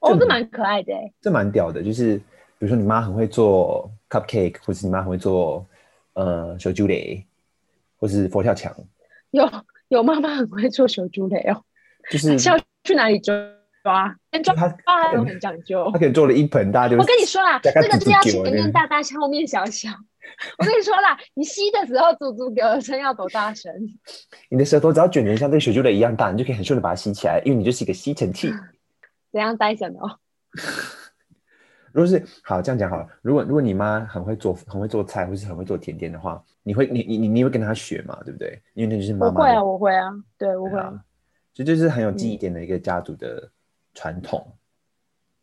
哦，这蛮可爱的，这蛮屌的，就是比如说你妈很会做 cupcake，或是你妈很会做呃小猪雷，或是佛跳墙。有有妈妈很会做小猪雷哦，就是是要去哪里抓？抓，抓他很讲究。他可能做了一盆，大家就我跟你说啦，这个是要前面大大，后面小小。我跟你说啦，你吸的时候，足足给我声要多大声？你的舌头只要卷成像这个小猪雷一样大，你就可以很顺的把它吸起来，因为你就是一个吸尘器。怎样呆神哦？(laughs) 如果是好这样讲好了，如果如果你妈很会做很会做菜，或是很会做甜点的话，你会你你你你会跟她学嘛？对不对？因为那就是妈妈。我会啊，我会啊，对，我会。这就是很有记忆点的一个家族的。传统，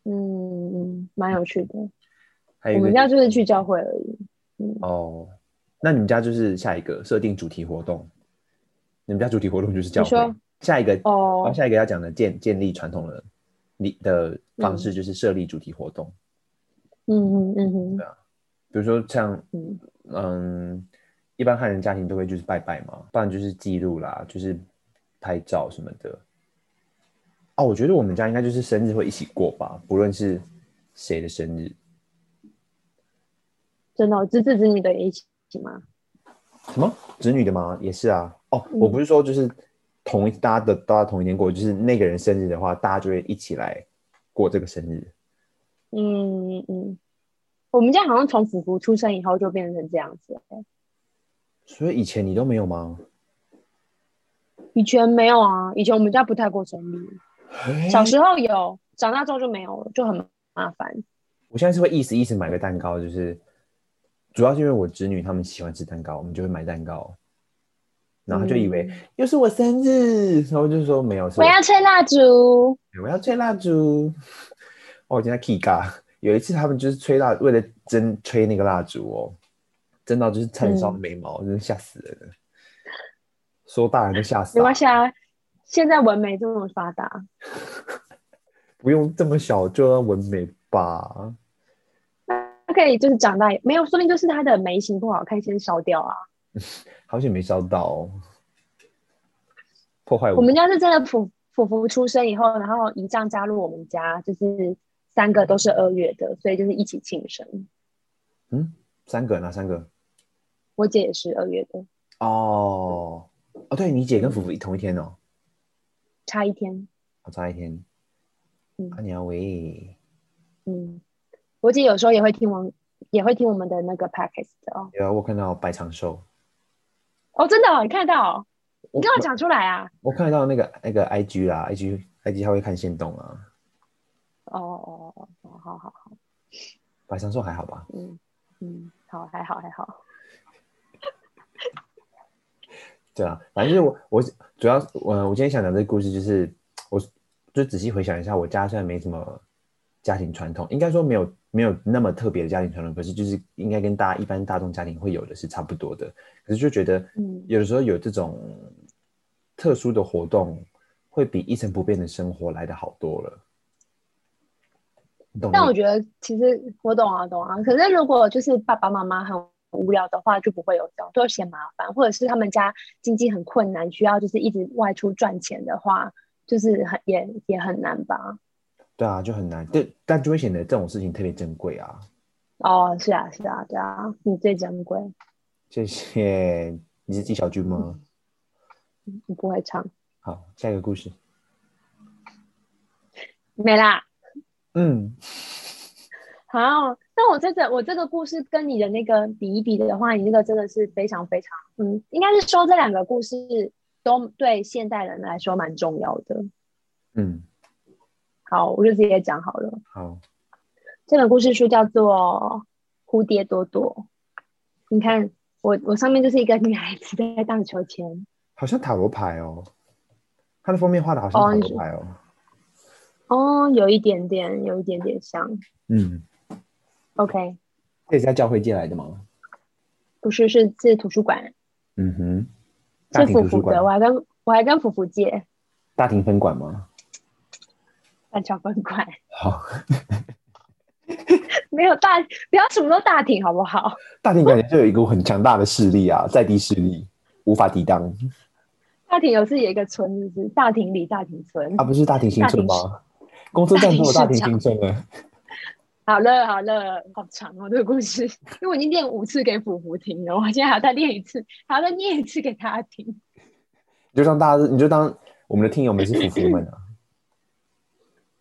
嗯，蛮有趣的。还有我们家就是去教会而已。嗯、哦，那你们家就是下一个设定主题活动？你们家主题活动就是教会。说下一个哦，下一个要讲的建建立传统的你的方式就是设立主题活动。嗯嗯嗯哼，对啊，比如说像嗯，嗯，一般汉人家庭都会就是拜拜嘛，不然就是记录啦，就是拍照什么的。哦，我觉得我们家应该就是生日会一起过吧，不论是谁的生日。真的，侄子侄女的也一起吗？什么侄女的吗？也是啊。哦，嗯、我不是说就是同一大家的大家同一天过，就是那个人生日的话，大家就会一起来过这个生日。嗯嗯，我们家好像从福福出生以后就变成这样子。所以以前你都没有吗？以前没有啊，以前我们家不太过生日。小时候有，长大之后就没有了，就很麻烦。我现在是会意思意思买个蛋糕，就是主要是因为我侄女他们喜欢吃蛋糕，我们就会买蛋糕，然后就以为、嗯、又是我生日，然后就说没有。我要吹蜡烛，我要吹蜡烛。哦，我今天 K 嘎，(laughs) 有一次他们就是吹蜡，为了争吹那个蜡烛哦，真到就是差点烧眉毛，嗯、真的吓死人了。说大人都吓死。没关系啊。现在纹眉这么发达，(laughs) 不用这么小就要纹眉吧？他可以就是长大没有，说明就是他的眉形不好看，先烧掉啊。(laughs) 好久没烧到，破坏我。我们家是真的普普福出生以后，然后姨丈加入我们家，就是三个都是二月的，所以就是一起庆生。嗯，三个哪三个？我姐也是二月的。哦哦，对你姐跟福福同一天哦。差一天，哦差一天。嗯，阿娘喂。嗯，我姐有时候也会听我，也会听我们的那个 podcast 哦。有啊，我看到白长寿。哦，真的哦，你看得到？你跟我讲出来啊！我看到那个那个 IG 啦，IG IG 他会看限动啊。哦哦哦哦，好好好。白长寿还好吧？嗯嗯，好，还好还好。(laughs) 对啊，反正就是我，我主要我我今天想讲这个故事，就是我就仔细回想一下，我家虽然没什么家庭传统，应该说没有没有那么特别的家庭传统，可是就是应该跟大家一般大众家庭会有的是差不多的。可是就觉得，嗯，有的时候有这种特殊的活动，会比一成不变的生活来的好多了。但我觉得其实我懂啊，懂啊。可是如果就是爸爸妈妈很无聊的话，就不会有这样，都嫌麻烦，或者是他们家经济很困难，需要就是一直外出赚钱的话，就是很也也很难吧。对啊，就很难，但但就会显得这种事情特别珍贵啊。哦，是啊，是啊，对啊，你最珍贵。谢谢。你是纪晓君吗？你不会唱。好，下一个故事。没啦。嗯。(laughs) 好，那我这个我这个故事跟你的那个比一比的话，你那个真的是非常非常，嗯，应该是说这两个故事都对现代人来说蛮重要的。嗯。好，我就直接讲好了。好。这本故事书叫做《蝴蝶朵朵》，你看。我我上面就是一个女孩子在荡秋千，好像塔罗牌哦，它的封面画的好像塔罗牌哦，哦，有一点点，有一点点像，嗯，OK，这也是在教会借来的吗？不是，是是图书馆，嗯哼，是福福的，我还跟我还跟福福借，大庭分馆吗？大桥分馆，好。(laughs) 没有大，不要什么都大庭好不好？(laughs) 大庭感觉就有一股很强大的势力啊，在地势力无法抵挡。大庭有自己一个村，就是大庭里大庭村。啊，不是大庭新村吗？公车站都有大庭新村了。好了好了，好长哦，这个故事，(laughs) 因为我已经念五次给虎虎听了，我现在还要再念一次，还要再念一次给他听。你就当大家，你就当我们的听友们是虎虎们啊。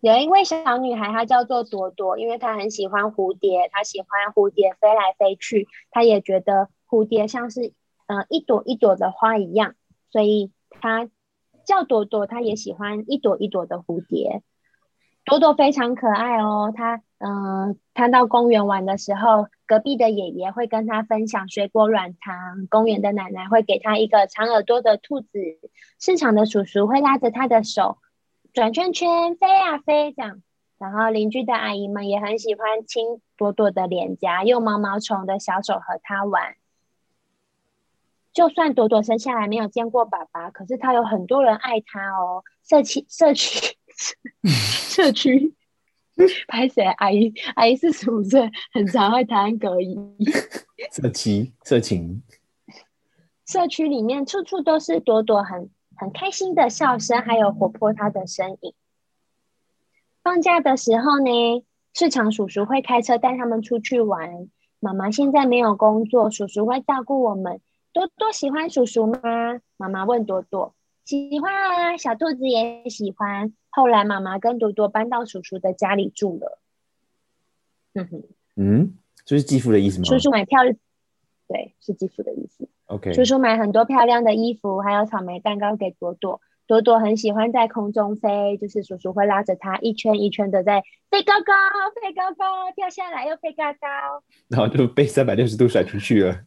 有一位小女孩，她叫做朵朵，因为她很喜欢蝴蝶，她喜欢蝴蝶飞来飞去，她也觉得蝴蝶像是嗯、呃、一朵一朵的花一样，所以她叫朵朵。她也喜欢一朵一朵的蝴蝶。朵朵非常可爱哦，她嗯，她、到公园玩的时候，隔壁的爷爷会跟她分享水果软糖，公园的奶奶会给她一个长耳朵的兔子，市场的叔叔会拉着她的手。转圈圈飞呀飞，这样，然后邻居的阿姨们也很喜欢亲朵朵的脸颊，用毛毛虫的小手和她玩。就算朵朵生下来没有见过爸爸，可是他有很多人爱他哦。社区社区社区，拍谁？阿姨阿姨四十五岁，很常会弹隔音。社区社情，社区里面处处都是朵朵很。很开心的笑声，还有活泼她的身影。放假的时候呢，市场叔叔会开车带他们出去玩。妈妈现在没有工作，叔叔会照顾我们。多多喜欢叔叔吗？妈妈问朵朵。喜欢啊，小兔子也喜欢。后来妈妈跟朵朵搬到叔叔的家里住了。嗯哼，嗯，这是继父的意思吗？叔叔买票，对，是继父的意思。Okay. 叔叔买很多漂亮的衣服，还有草莓蛋糕给朵朵。朵朵很喜欢在空中飞，就是叔叔会拉着它一圈一圈的在飞高高，飞高高，掉下来又飞高高，然后就被三百六十度甩出去了。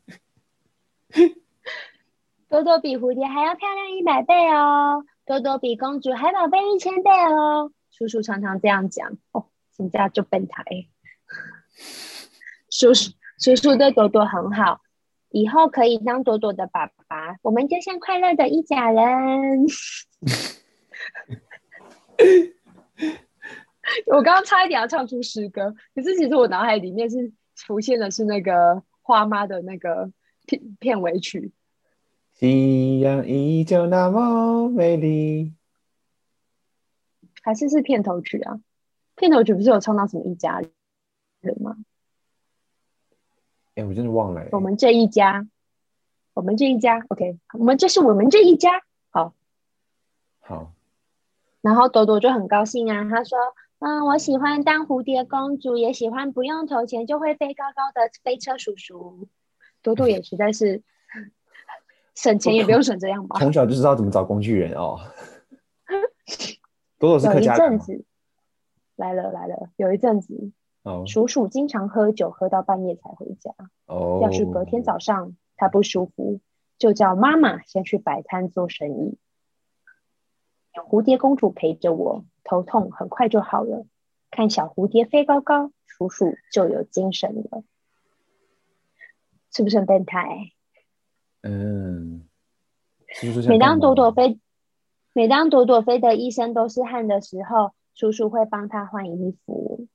朵朵比蝴蝶还要漂亮一百倍哦，朵朵比公主还宝贝一千倍哦。叔叔常常这样讲哦，什么叫就变态？叔叔叔叔对朵朵很好。以后可以当朵朵的爸爸，我们就像快乐的一家人。(laughs) 我刚刚差一点要唱出诗歌，可是其实我脑海里面是浮现的是那个花妈的那个片片尾曲。夕阳依旧那么美丽，还是是片头曲啊？片头曲不是有唱到什么一家人吗？哎，我真的忘了。我们这一家，我们这一家，OK，我们这是我们这一家，好，好。然后朵朵就很高兴啊，她说：“嗯，我喜欢当蝴蝶公主，也喜欢不用投钱就会飞高高的飞车叔叔。”朵朵也实在是省钱也不用省这样吧？从小就知道怎么找工具人哦。朵朵是客家人。有一阵子来了来了，有一阵子。Oh. 叔叔经常喝酒，喝到半夜才回家。Oh. 要是隔天早上他不舒服，就叫妈妈先去摆摊做生意。有蝴蝶公主陪着我，头痛很快就好了。看小蝴蝶飞高高，鼠鼠就有精神了。是不是很变态？嗯。每当朵朵飞，每当朵朵飞的一身都是汗的时候，叔叔会帮她换衣服。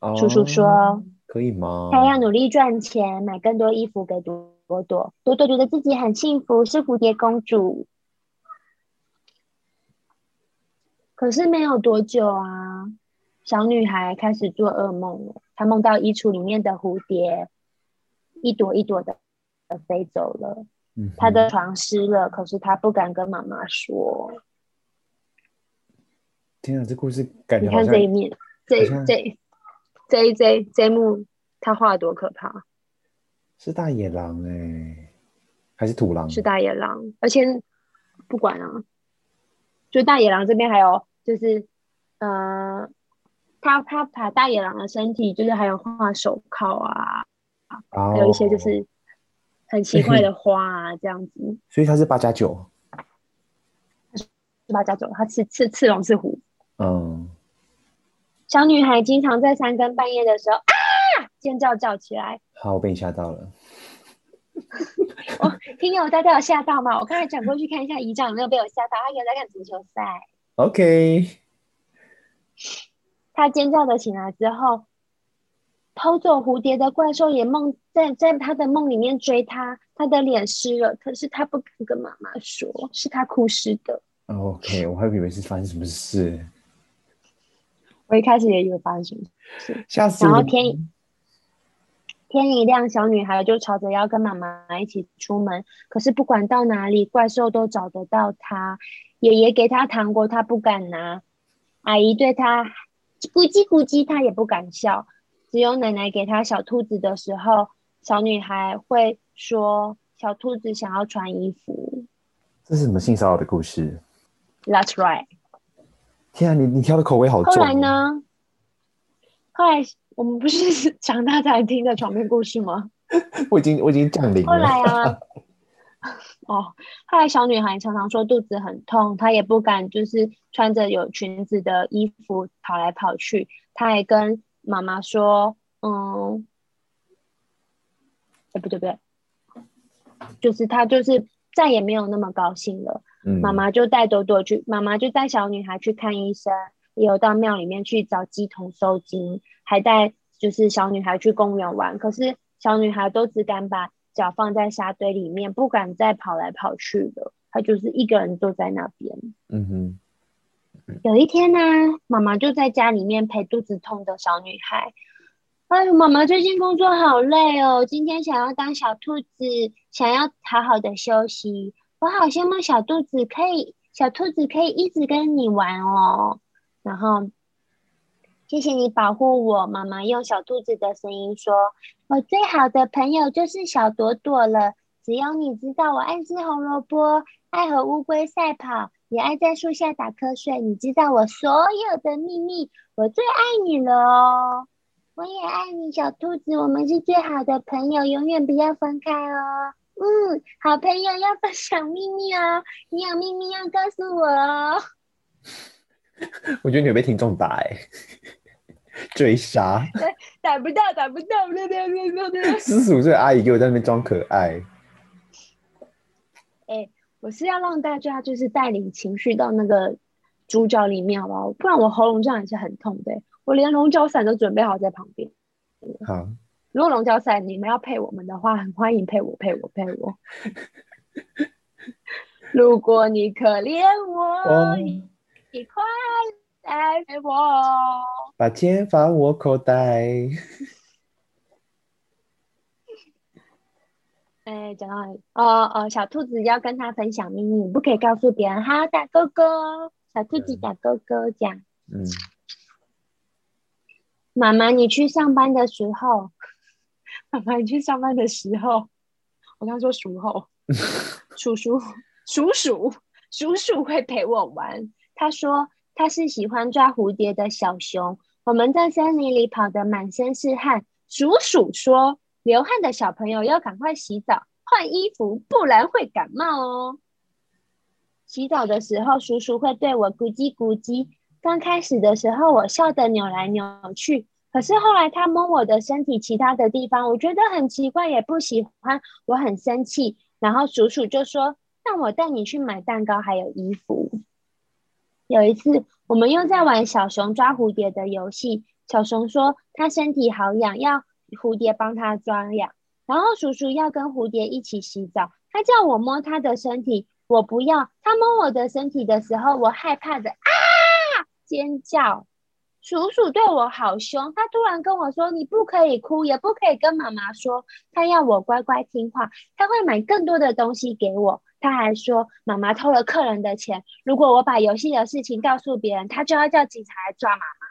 哦、叔叔说：“可以吗？”他要努力赚钱，买更多衣服给朵朵。朵朵觉得自己很幸福，是蝴蝶公主。可是没有多久啊，小女孩开始做噩梦了。她梦到衣橱里面的蝴蝶一朵一朵的飞走了。嗯、他的床湿了，可是他不敢跟妈妈说。天啊，这故事感觉你看这一面，这这这一这这一幕，他画的多可怕！是大野狼哎、欸，还是土狼？是大野狼，而且不管啊。就大野狼这边还有，就是，呃，他他把大野狼的身体，就是还有画手铐啊，oh. 还有一些就是很奇怪的花啊，这样子。(laughs) 所以它是八加九，是八加九，它是刺刺龙是虎。嗯。Oh. 小女孩经常在三更半夜的时候啊尖叫叫起来。好，我被你吓到了。(laughs) 我听友大家有吓到吗？我刚才转过去看一下姨丈有没有被我吓到，他有在看足球赛。OK。他尖叫的醒来之后，偷走蝴蝶的怪兽也梦在在他的梦里面追他，他的脸湿了，可是他不敢跟妈妈说，是他哭湿的。OK，我还以为是发生什么事。我一开始也以为发生什么事，吓死我。然后天。天一亮，小女孩就吵着要跟妈妈一起出门。可是不管到哪里，怪兽都找得到她。爷爷给她糖果，她不敢拿；阿姨对她咕叽咕叽，她也不敢笑。只有奶奶给她小兔子的时候，小女孩会说：“小兔子想要穿衣服。”这是什么性骚扰的故事？That's right。天啊，你你挑的口味好重。后来呢？后来。我们不是 (laughs) 长大才听的床边故事吗？(laughs) 我已经我已经降临了。后来啊，(laughs) 哦，后来小女孩常常说肚子很痛，她也不敢就是穿着有裙子的衣服跑来跑去。她还跟妈妈说：“嗯，哎，不对不对，就是她就是再也没有那么高兴了。嗯”妈妈就带朵朵去，妈妈就带小女孩去看医生。也有到庙里面去找鸡童收金，还带就是小女孩去公园玩。可是小女孩都只敢把脚放在沙堆里面，不敢再跑来跑去的。她就是一个人坐在那边。嗯哼。有一天呢、妈妈就在家里面陪肚子痛的小女孩。哎呦，妈妈最近工作好累哦，今天想要当小兔子，想要好好的休息。我好羡慕小兔子，可以小兔子可以一直跟你玩哦。然后，谢谢你保护我。妈妈用小兔子的声音说：“我最好的朋友就是小朵朵了。只有你知道，我爱吃红萝卜，爱和乌龟赛跑，也爱在树下打瞌睡。你知道我所有的秘密，我最爱你了哦！我也爱你，小兔子，我们是最好的朋友，永远不要分开哦。嗯，好朋友要分享秘密哦，你有秘密要告诉我哦。(laughs) ”我觉得你会被听众打哎、欸，追杀，打不到，打不到，对对对对对。四十五岁阿姨给我在那边装可爱。哎、欸，我是要让大家就是带领情绪到那个主角里面，好不好？不然我喉咙这样也是很痛的。我连龙角散都准备好在旁边。好，如果龙角散你们要配我们的话，很欢迎配我，配我，配我。(laughs) 如果你可怜我。Oh. 你快来陪我，把钱放我口袋。哎，讲到哦哦，小兔子要跟他分享秘密，不可以告诉别人。好，打勾勾，小兔子打勾勾，这样。嗯。妈妈，你去上班的时候，妈妈，你去上班的时候，我刚说叔后，(laughs) 叔叔，叔叔，叔叔会陪我玩。他说他是喜欢抓蝴蝶的小熊。我们在森林里跑得满身是汗。鼠鼠说，流汗的小朋友要赶快洗澡换衣服，不然会感冒哦。洗澡的时候，叔叔会对我咕叽咕叽。刚开始的时候，我笑得扭来扭去。可是后来他摸我的身体其他的地方，我觉得很奇怪，也不喜欢，我很生气。然后叔叔就说：“让我带你去买蛋糕，还有衣服。”有一次，我们又在玩小熊抓蝴蝶的游戏。小熊说它身体好痒，要蝴蝶帮他抓痒。然后叔叔要跟蝴蝶一起洗澡，他叫我摸他的身体，我不要。他摸我的身体的时候，我害怕的啊尖叫。叔叔对我好凶，他突然跟我说：“你不可以哭，也不可以跟妈妈说。”他要我乖乖听话，他会买更多的东西给我。他还说妈妈偷了客人的钱，如果我把游戏的事情告诉别人，他就要叫警察来抓妈妈。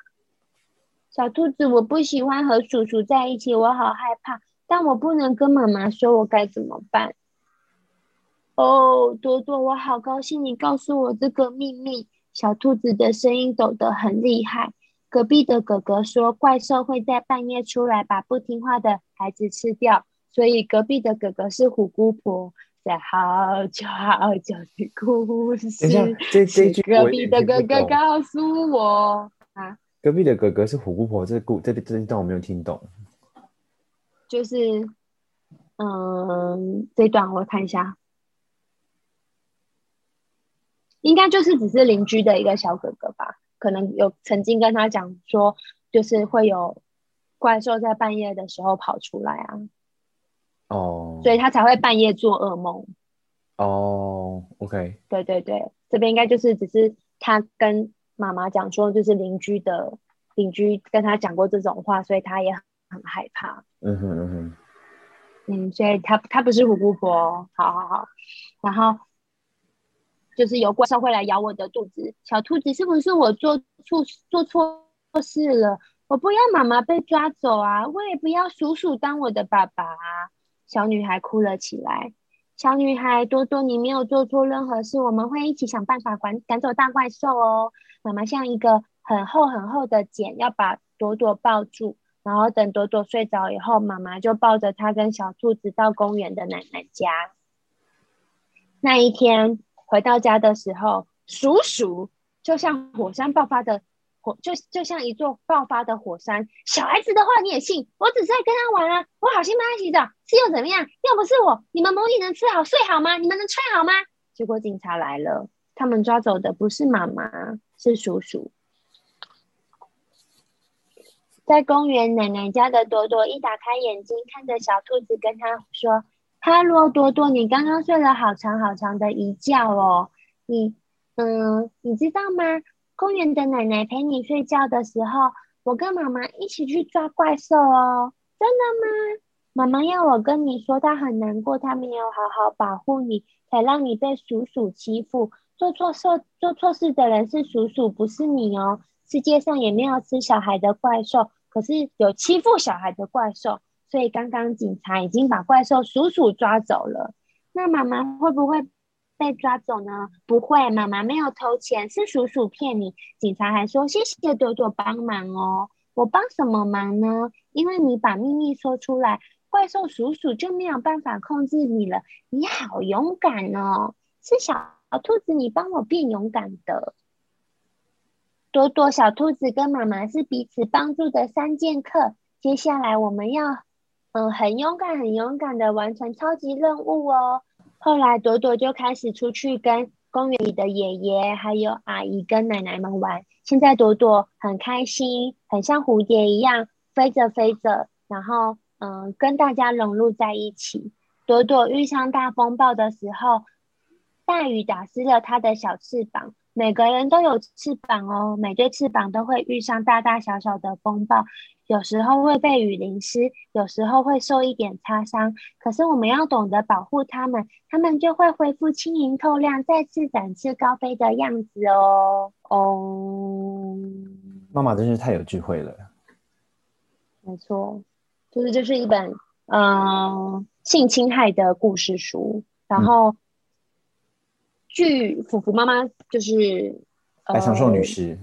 小兔子，我不喜欢和叔叔在一起，我好害怕。但我不能跟妈妈说，我该怎么办？哦，多多，我好高兴你告诉我这个秘密。小兔子的声音抖得很厉害。隔壁的哥哥说，怪兽会在半夜出来，把不听话的孩子吃掉。所以隔壁的哥哥是虎姑婆。在好久好久的故事，隔壁的哥哥告诉我啊，隔壁的哥哥是虎姑婆。这故这这一段我没有听懂。就是，嗯，这段我看一下，应该就是只是邻居的一个小哥哥吧，可能有曾经跟他讲说，就是会有怪兽在半夜的时候跑出来啊，哦，所以他才会半夜做噩梦。哦，OK，对对对，这边应该就是只是他跟妈妈讲说，就是邻居的邻居跟他讲过这种话，所以他也。很害怕，嗯哼嗯哼，嗯，所以他他不是虎姑婆，好好好，然后就是有怪兽会来咬我的肚子，小兔子是不是我做错做错事了？我不要妈妈被抓走啊，我也不要叔叔当我的爸爸啊！小女孩哭了起来。小女孩多多，你没有做错任何事，我们会一起想办法赶赶走大怪兽哦。妈妈像一个很厚很厚的茧，要把朵朵抱住。然后等朵朵睡着以后，妈妈就抱着她跟小兔子到公园的奶奶家。那一天回到家的时候，鼠鼠就像火山爆发的火，就就像一座爆发的火山。小孩子的话你也信？我只是在跟他玩啊，我好心帮他洗澡，是又怎么样？要不是我，你们母女能吃好睡好吗？你们能穿好吗？结果警察来了，他们抓走的不是妈妈，是叔叔。在公园，奶奶家的朵朵一打开眼睛，看着小兔子，跟他说：“哈喽，朵朵，你刚刚睡了好长好长的一觉哦。你，嗯，你知道吗？公园的奶奶陪你睡觉的时候，我跟妈妈一起去抓怪兽哦。真的吗？妈妈要我跟你说，她很难过，她没有好好保护你，才让你被鼠鼠欺负。做错事做错事的人是叔叔，不是你哦。世界上也没有吃小孩的怪兽。”可是有欺负小孩的怪兽，所以刚刚警察已经把怪兽叔叔抓走了。那妈妈会不会被抓走呢？不会，妈妈没有偷钱，是叔叔骗你。警察还说谢谢朵朵帮忙哦。我帮什么忙呢？因为你把秘密说出来，怪兽叔叔就没有办法控制你了。你好勇敢哦，是小小兔子，你帮我变勇敢的。朵朵、小兔子跟妈妈是彼此帮助的三剑客。接下来我们要，嗯，很勇敢、很勇敢的完成超级任务哦。后来朵朵就开始出去跟公园里的爷爷、还有阿姨跟奶奶们玩。现在朵朵很开心，很像蝴蝶一样飞着飞着，然后嗯，跟大家融入在一起。朵朵遇上大风暴的时候，大雨打湿了它的小翅膀。每个人都有翅膀哦，每对翅膀都会遇上大大小小的风暴，有时候会被雨淋湿，有时候会受一点擦伤。可是我们要懂得保护它们，它们就会恢复轻盈透亮，再次展翅高飞的样子哦。哦，妈妈真是太有智慧了。没错，就是这是一本嗯、呃、性侵害的故事书，然后。嗯据福福妈妈就是白长寿女士，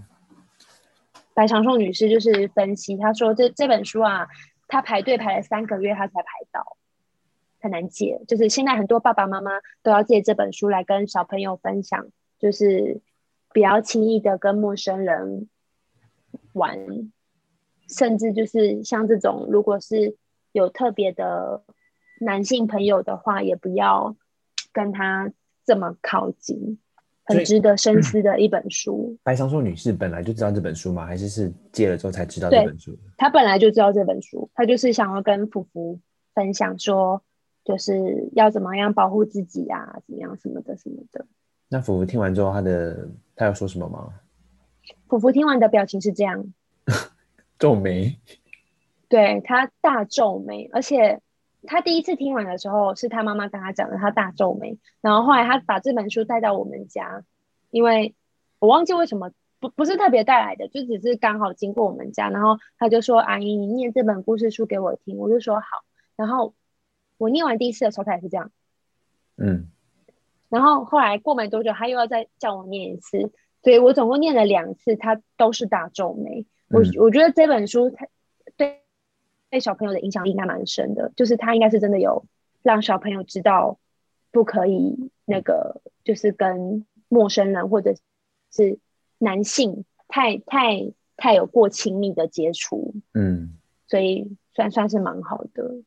白长寿女士就是分析，她说这这本书啊，她排队排了三个月，她才排到，很难借。就是现在很多爸爸妈妈都要借这本书来跟小朋友分享，就是不要轻易的跟陌生人玩，甚至就是像这种，如果是有特别的男性朋友的话，也不要跟他。这么靠近，很值得深思的一本书。白长寿女士本来就知道这本书吗？还是是借了之后才知道这本书？她本来就知道这本书，她就是想要跟福福分享说，就是要怎么样保护自己啊，怎么样什么的什么的。那福福听完之后，他的他要说什么吗？福福听完的表情是这样，(laughs) 皱眉。对，他大皱眉，而且他第一次听完的时候，是他妈妈跟他讲的，他大皱眉。然后后来他把这本书带到我们家，因为我忘记为什么不不是特别带来的，就只是刚好经过我们家，然后他就说：“阿姨，你念这本故事书给我听。”我就说：“好。”然后我念完第一次的时候，他也是这样，嗯。然后后来过没多久，他又要再叫我念一次，所以我总共念了两次，他都是大皱眉。嗯、我我觉得这本书他对。对小朋友的影响力应该蛮深的，就是他应该是真的有让小朋友知道不可以那个，就是跟陌生人或者是男性太太太有过亲密的接触，嗯，所以算算是蛮好的。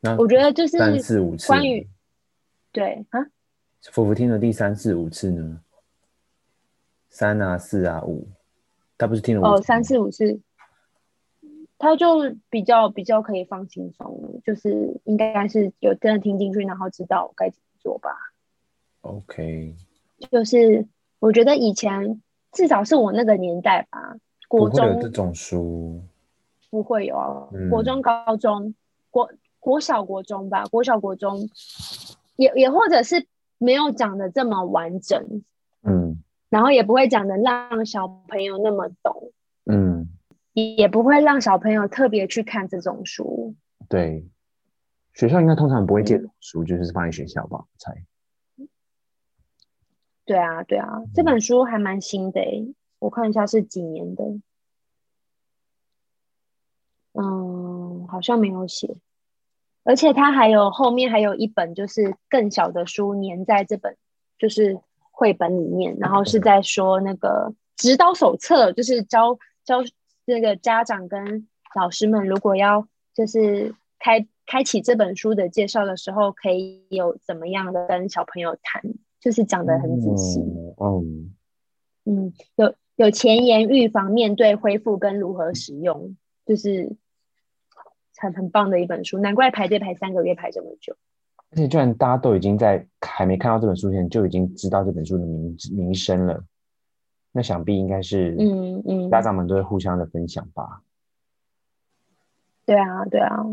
那我觉得就是三四五次关于对啊，福福听了第三四五次呢，三啊四啊五，他不是听了哦三四五次。他就比较比较可以放轻松，就是应该是有真的听进去，然后知道该怎么做吧。OK，就是我觉得以前至少是我那个年代吧，国中有这种书不会有啊，嗯、国中、高中、国国小、国中吧，国小、国中也也或者是没有讲的这么完整，嗯，然后也不会讲的让小朋友那么懂，嗯。也不会让小朋友特别去看这种书。对，学校应该通常不会借书，嗯、就是放在学校吧？我猜。对啊，对啊，这本书还蛮新的诶，我看一下是几年的。嗯，好像没有写。而且它还有后面还有一本，就是更小的书粘在这本就是绘本里面，然后是在说那个指导手册，就是教教。这个家长跟老师们，如果要就是开开启这本书的介绍的时候，可以有怎么样的跟小朋友谈，就是讲的很仔细。嗯，嗯，有有前沿、预防、面对、恢复跟如何使用，就是很很棒的一本书。难怪排队排三个月排这么久。而且，居然大家都已经在还没看到这本书前，就已经知道这本书的名名声了。那想必应该是，嗯嗯，家长们都会互相的分享吧。对啊，对啊，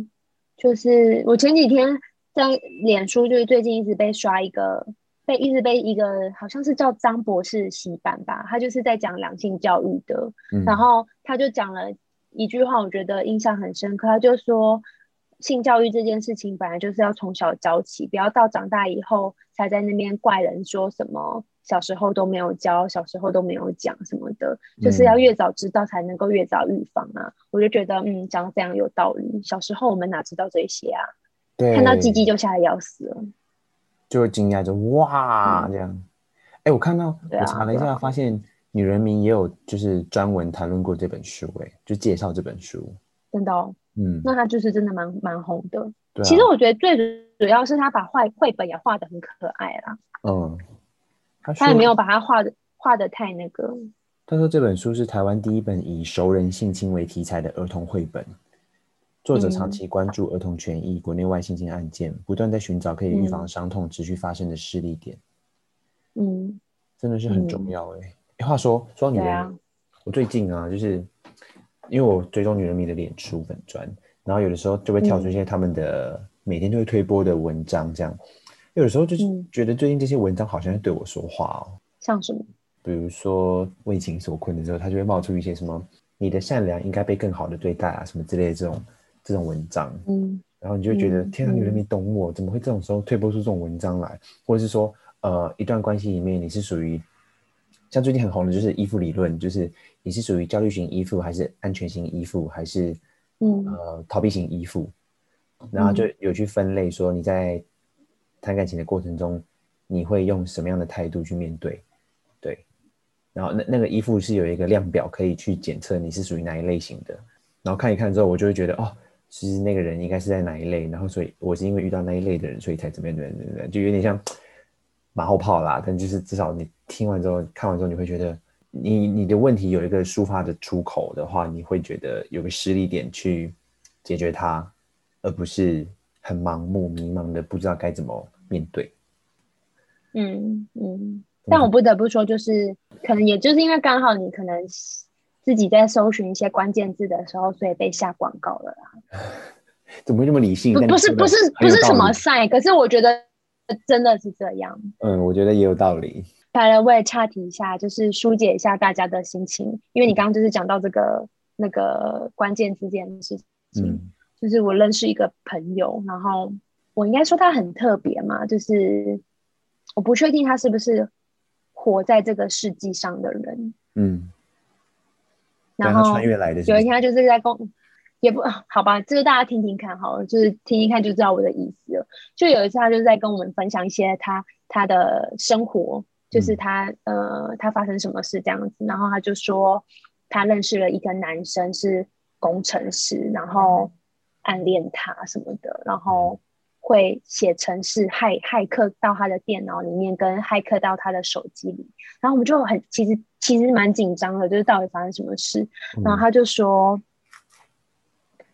就是我前几天在脸书，就是最近一直被刷一个，被一直被一个好像是叫张博士洗版吧，他就是在讲两性教育的，嗯、然后他就讲了一句话，我觉得印象很深刻，他就说性教育这件事情本来就是要从小教起，不要到长大以后才在那边怪人说什么。小时候都没有教，小时候都没有讲什么的，就是要越早知道才能够越早预防啊！嗯、我就觉得，嗯，讲的非常有道理。小时候我们哪知道这些啊？对，看到鸡鸡就吓得要死了，就会惊讶，就哇、嗯、这样。哎、欸，我看到，我查了一下，发现女人名也有就是专门谈论过这本书、欸，哎，就介绍这本书。真的、哦，嗯，那他就是真的蛮蛮红的。对啊、其实我觉得最主要是他把画绘本也画得很可爱啦。嗯。他，他也没有把它画的画的太那个。他说这本书是台湾第一本以熟人性侵为题材的儿童绘本，作者长期关注儿童权益、国内外性侵案件，不断在寻找可以预防伤痛持续发生的势力点。嗯，真的是很重要哎、话说说女人，啊、我最近啊，就是因为我追踪女人迷的脸书粉专，然后有的时候就会跳出一些他们的每天都会推播的文章，这样。有的时候就是觉得最近这些文章好像在对我说话哦，像什么？比如说为情所困的时候，他就会冒出一些什么“你的善良应该被更好的对待”啊，什么之类的这种这种文章。嗯，然后你就会觉得、嗯、天啊，女人迷懂我，怎么会这种时候推播出这种文章来？或者是说，呃，一段关系里面你是属于像最近很红的就是依附理论，就是你是属于焦虑型依附，还是安全型依附，还是嗯呃逃避型依附？然后就有去分类说你在。谈感情的过程中，你会用什么样的态度去面对？对，然后那那个依附是有一个量表可以去检测你是属于哪一类型的。然后看一看之后，我就会觉得哦，其实那个人应该是在哪一类。然后所以我是因为遇到那一类的人，所以才怎么样怎么样怎么样，就有点像马后炮啦，但就是至少你听完之后、看完之后，你会觉得你你的问题有一个抒发的出口的话，你会觉得有个实力点去解决它，而不是很盲目、迷茫的不知道该怎么面对。嗯嗯，但我不得不说，就是可能也就是因为刚好你可能自己在搜寻一些关键字的时候，所以被下广告了啦。(laughs) 怎么会这么理性？不是不是不是什么赛，可是我觉得。真的是这样，嗯，我觉得也有道理。来了，我也岔题一下，就是疏解一下大家的心情，因为你刚刚就是讲到这个那个关键字这件事情，嗯，就是我认识一个朋友，然后我应该说他很特别嘛，就是我不确定他是不是活在这个世纪上的人，嗯，然后穿越来的，有一天他就是在公。也不好吧，就是大家听听看好了，就是听一看就知道我的意思了。就有一次，他就在跟我们分享一些他他的生活，就是他、嗯、呃他发生什么事这样子。然后他就说，他认识了一个男生是工程师，然后暗恋他什么的，然后会写程式骇骇客到他的电脑里面，跟骇客到他的手机里。然后我们就很其实其实蛮紧张的，就是到底发生什么事。然后他就说。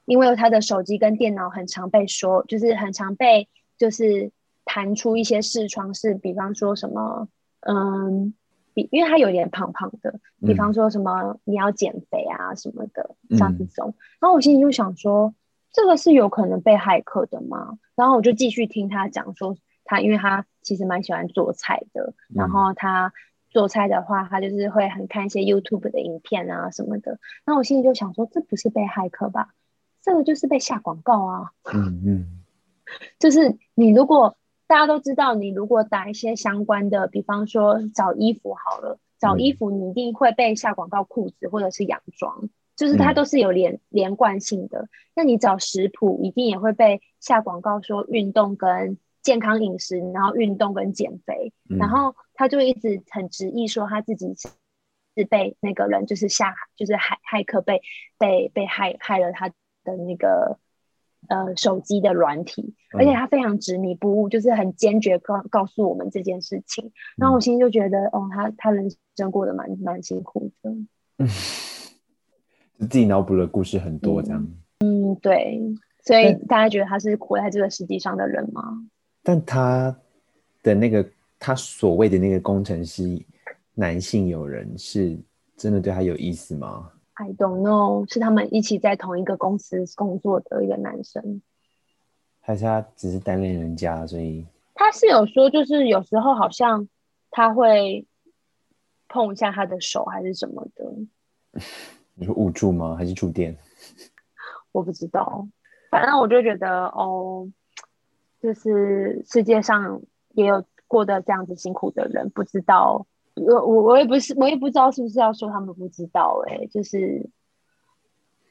因为他的手机跟电脑很常被说，就是很常被就是弹出一些视窗，是比方说什么，嗯，比因为他有点胖胖的，比方说什么你要减肥啊什么的，像这种。然后我心里就想说，这个是有可能被骇客的吗？然后我就继续听他讲说，他因为他其实蛮喜欢做菜的，然后他做菜的话，他就是会很看一些 YouTube 的影片啊什么的。那我心里就想说，这不是被骇客吧？这个就是被下广告啊，嗯嗯，(laughs) 就是你如果大家都知道，你如果打一些相关的，比方说找衣服好了，找衣服你一定会被下广告裤子或者是洋装，就是它都是有连连贯性的。那你找食谱一定也会被下广告说运动跟健康饮食，然后运动跟减肥，然后他就一直很执意说他自己是被那个人就是下就是害骇客被被被害害了他的那个呃手机的软体，而且他非常执迷不悟，就是很坚决告告诉我们这件事情。然后我心里就觉得，哦，他他人生过得蛮蛮辛苦的，嗯，(laughs) 就自己脑补的故事很多这样。嗯，嗯，对，所以大家觉得他是活在这个世界上的人吗？但他的那个他所谓的那个工程师男性友人，是真的对他有意思吗？I don't know，是他们一起在同一个公司工作的一个男生，还是他只是单恋人家？所以他是有说，就是有时候好像他会碰一下他的手，还是什么的。(laughs) 你说捂住吗？还是触电？(laughs) 我不知道，反正我就觉得哦，就是世界上也有过得这样子辛苦的人，不知道。我我我也不是，我也不知道是不是要说他们不知道哎、欸，就是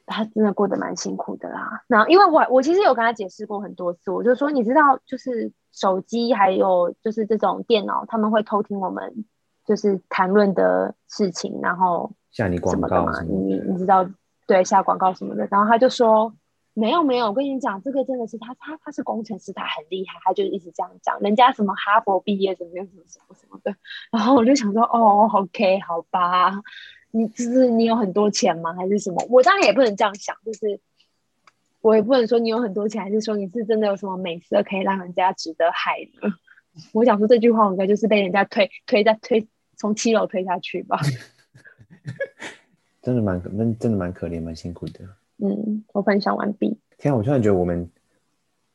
他真的过得蛮辛苦的啦。那因为我我其实有跟他解释过很多次，我就说你知道，就是手机还有就是这种电脑，他们会偷听我们就是谈论的事情，然后下你广告嘛，你你知道对下广告什么的，然后他就说。没有没有，我跟你讲，这个真的是他他他是工程师，他很厉害，他就一直这样讲，人家什么哈佛毕业，怎么样，什么什么什么的。然后我就想说，哦，OK，好吧，你就是你有很多钱吗？还是什么？我当然也不能这样想，就是我也不能说你有很多钱，还是说你是真的有什么美色可以让人家值得害的。我想说这句话，应该就是被人家推推在推从七楼推下去吧。(laughs) 真的蛮那真的蛮可怜，蛮辛苦的。嗯，我分享完毕。天啊，我突然觉得我们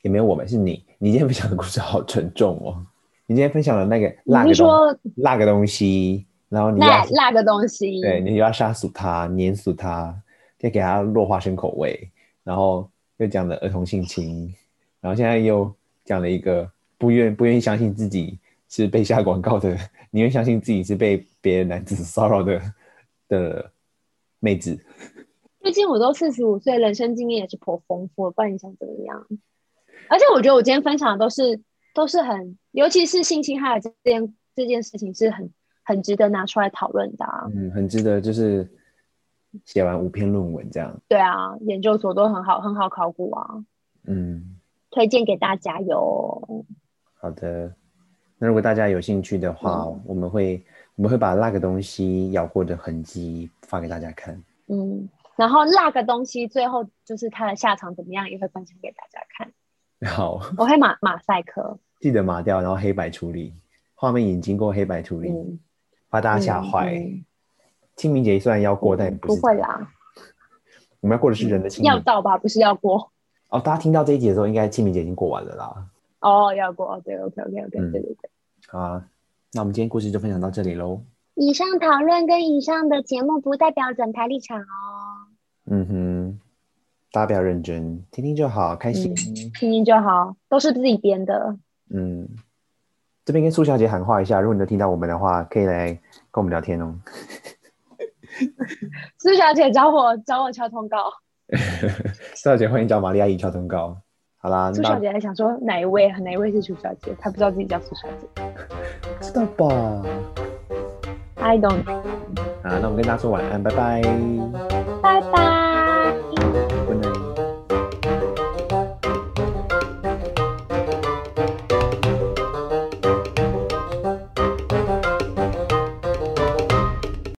也没有我们，是你。你今天分享的故事好沉重哦。你今天分享的那个辣个说辣个东西，然后你辣辣个东西，对，你又要杀死它，碾死它，再给它落花生口味，然后又讲了儿童性侵，然后现在又讲了一个不愿不愿意相信自己是被下广告的，宁愿相信自己是被别的男子骚扰的的妹子。毕竟我都四十五岁，人生经验也是颇丰富，不然你想怎么样？而且我觉得我今天分享的都是都是很，尤其是性侵害这件这件事情是很很值得拿出来讨论的啊。嗯，很值得，就是写完五篇论文这样。对啊，研究所都很好，很好考古啊。嗯，推荐给大家哟。好的，那如果大家有兴趣的话，嗯、我们会我们会把那个东西咬过的痕迹发给大家看。嗯，然后那个东西最后就是它的下场怎么样，也会分享给大家看。(laughs) 好，我会马马赛克，记得码掉，然后黑白处理，画面已经经过黑白处理，嗯、怕大家吓坏。嗯嗯、清明节虽然要过，嗯、但也不，不会啦。我们要过的是人的清明，要到吧？不是要过。哦，大家听到这一集的时候，应该清明节已经过完了啦。哦，要过，对，OK，OK，OK，、对对对。好啊，那我们今天故事就分享到这里喽。以上讨论跟以上的节目不代表整台立场哦。嗯哼，大家不要认真，听听就好，开心。嗯、听听就好，都是自己编的。嗯，这边跟苏小姐喊话一下，如果你能听到我们的话，可以来跟我们聊天哦。(laughs) 苏小姐找我找我敲通告。(laughs) 苏小姐欢迎找玛丽阿姨敲通告。好啦，苏小姐还想说哪一位？哪一位是苏小姐？她不知道自己叫苏小姐。(laughs) 知道吧？I don't。好，那我们跟大家说晚安，拜拜。拜拜。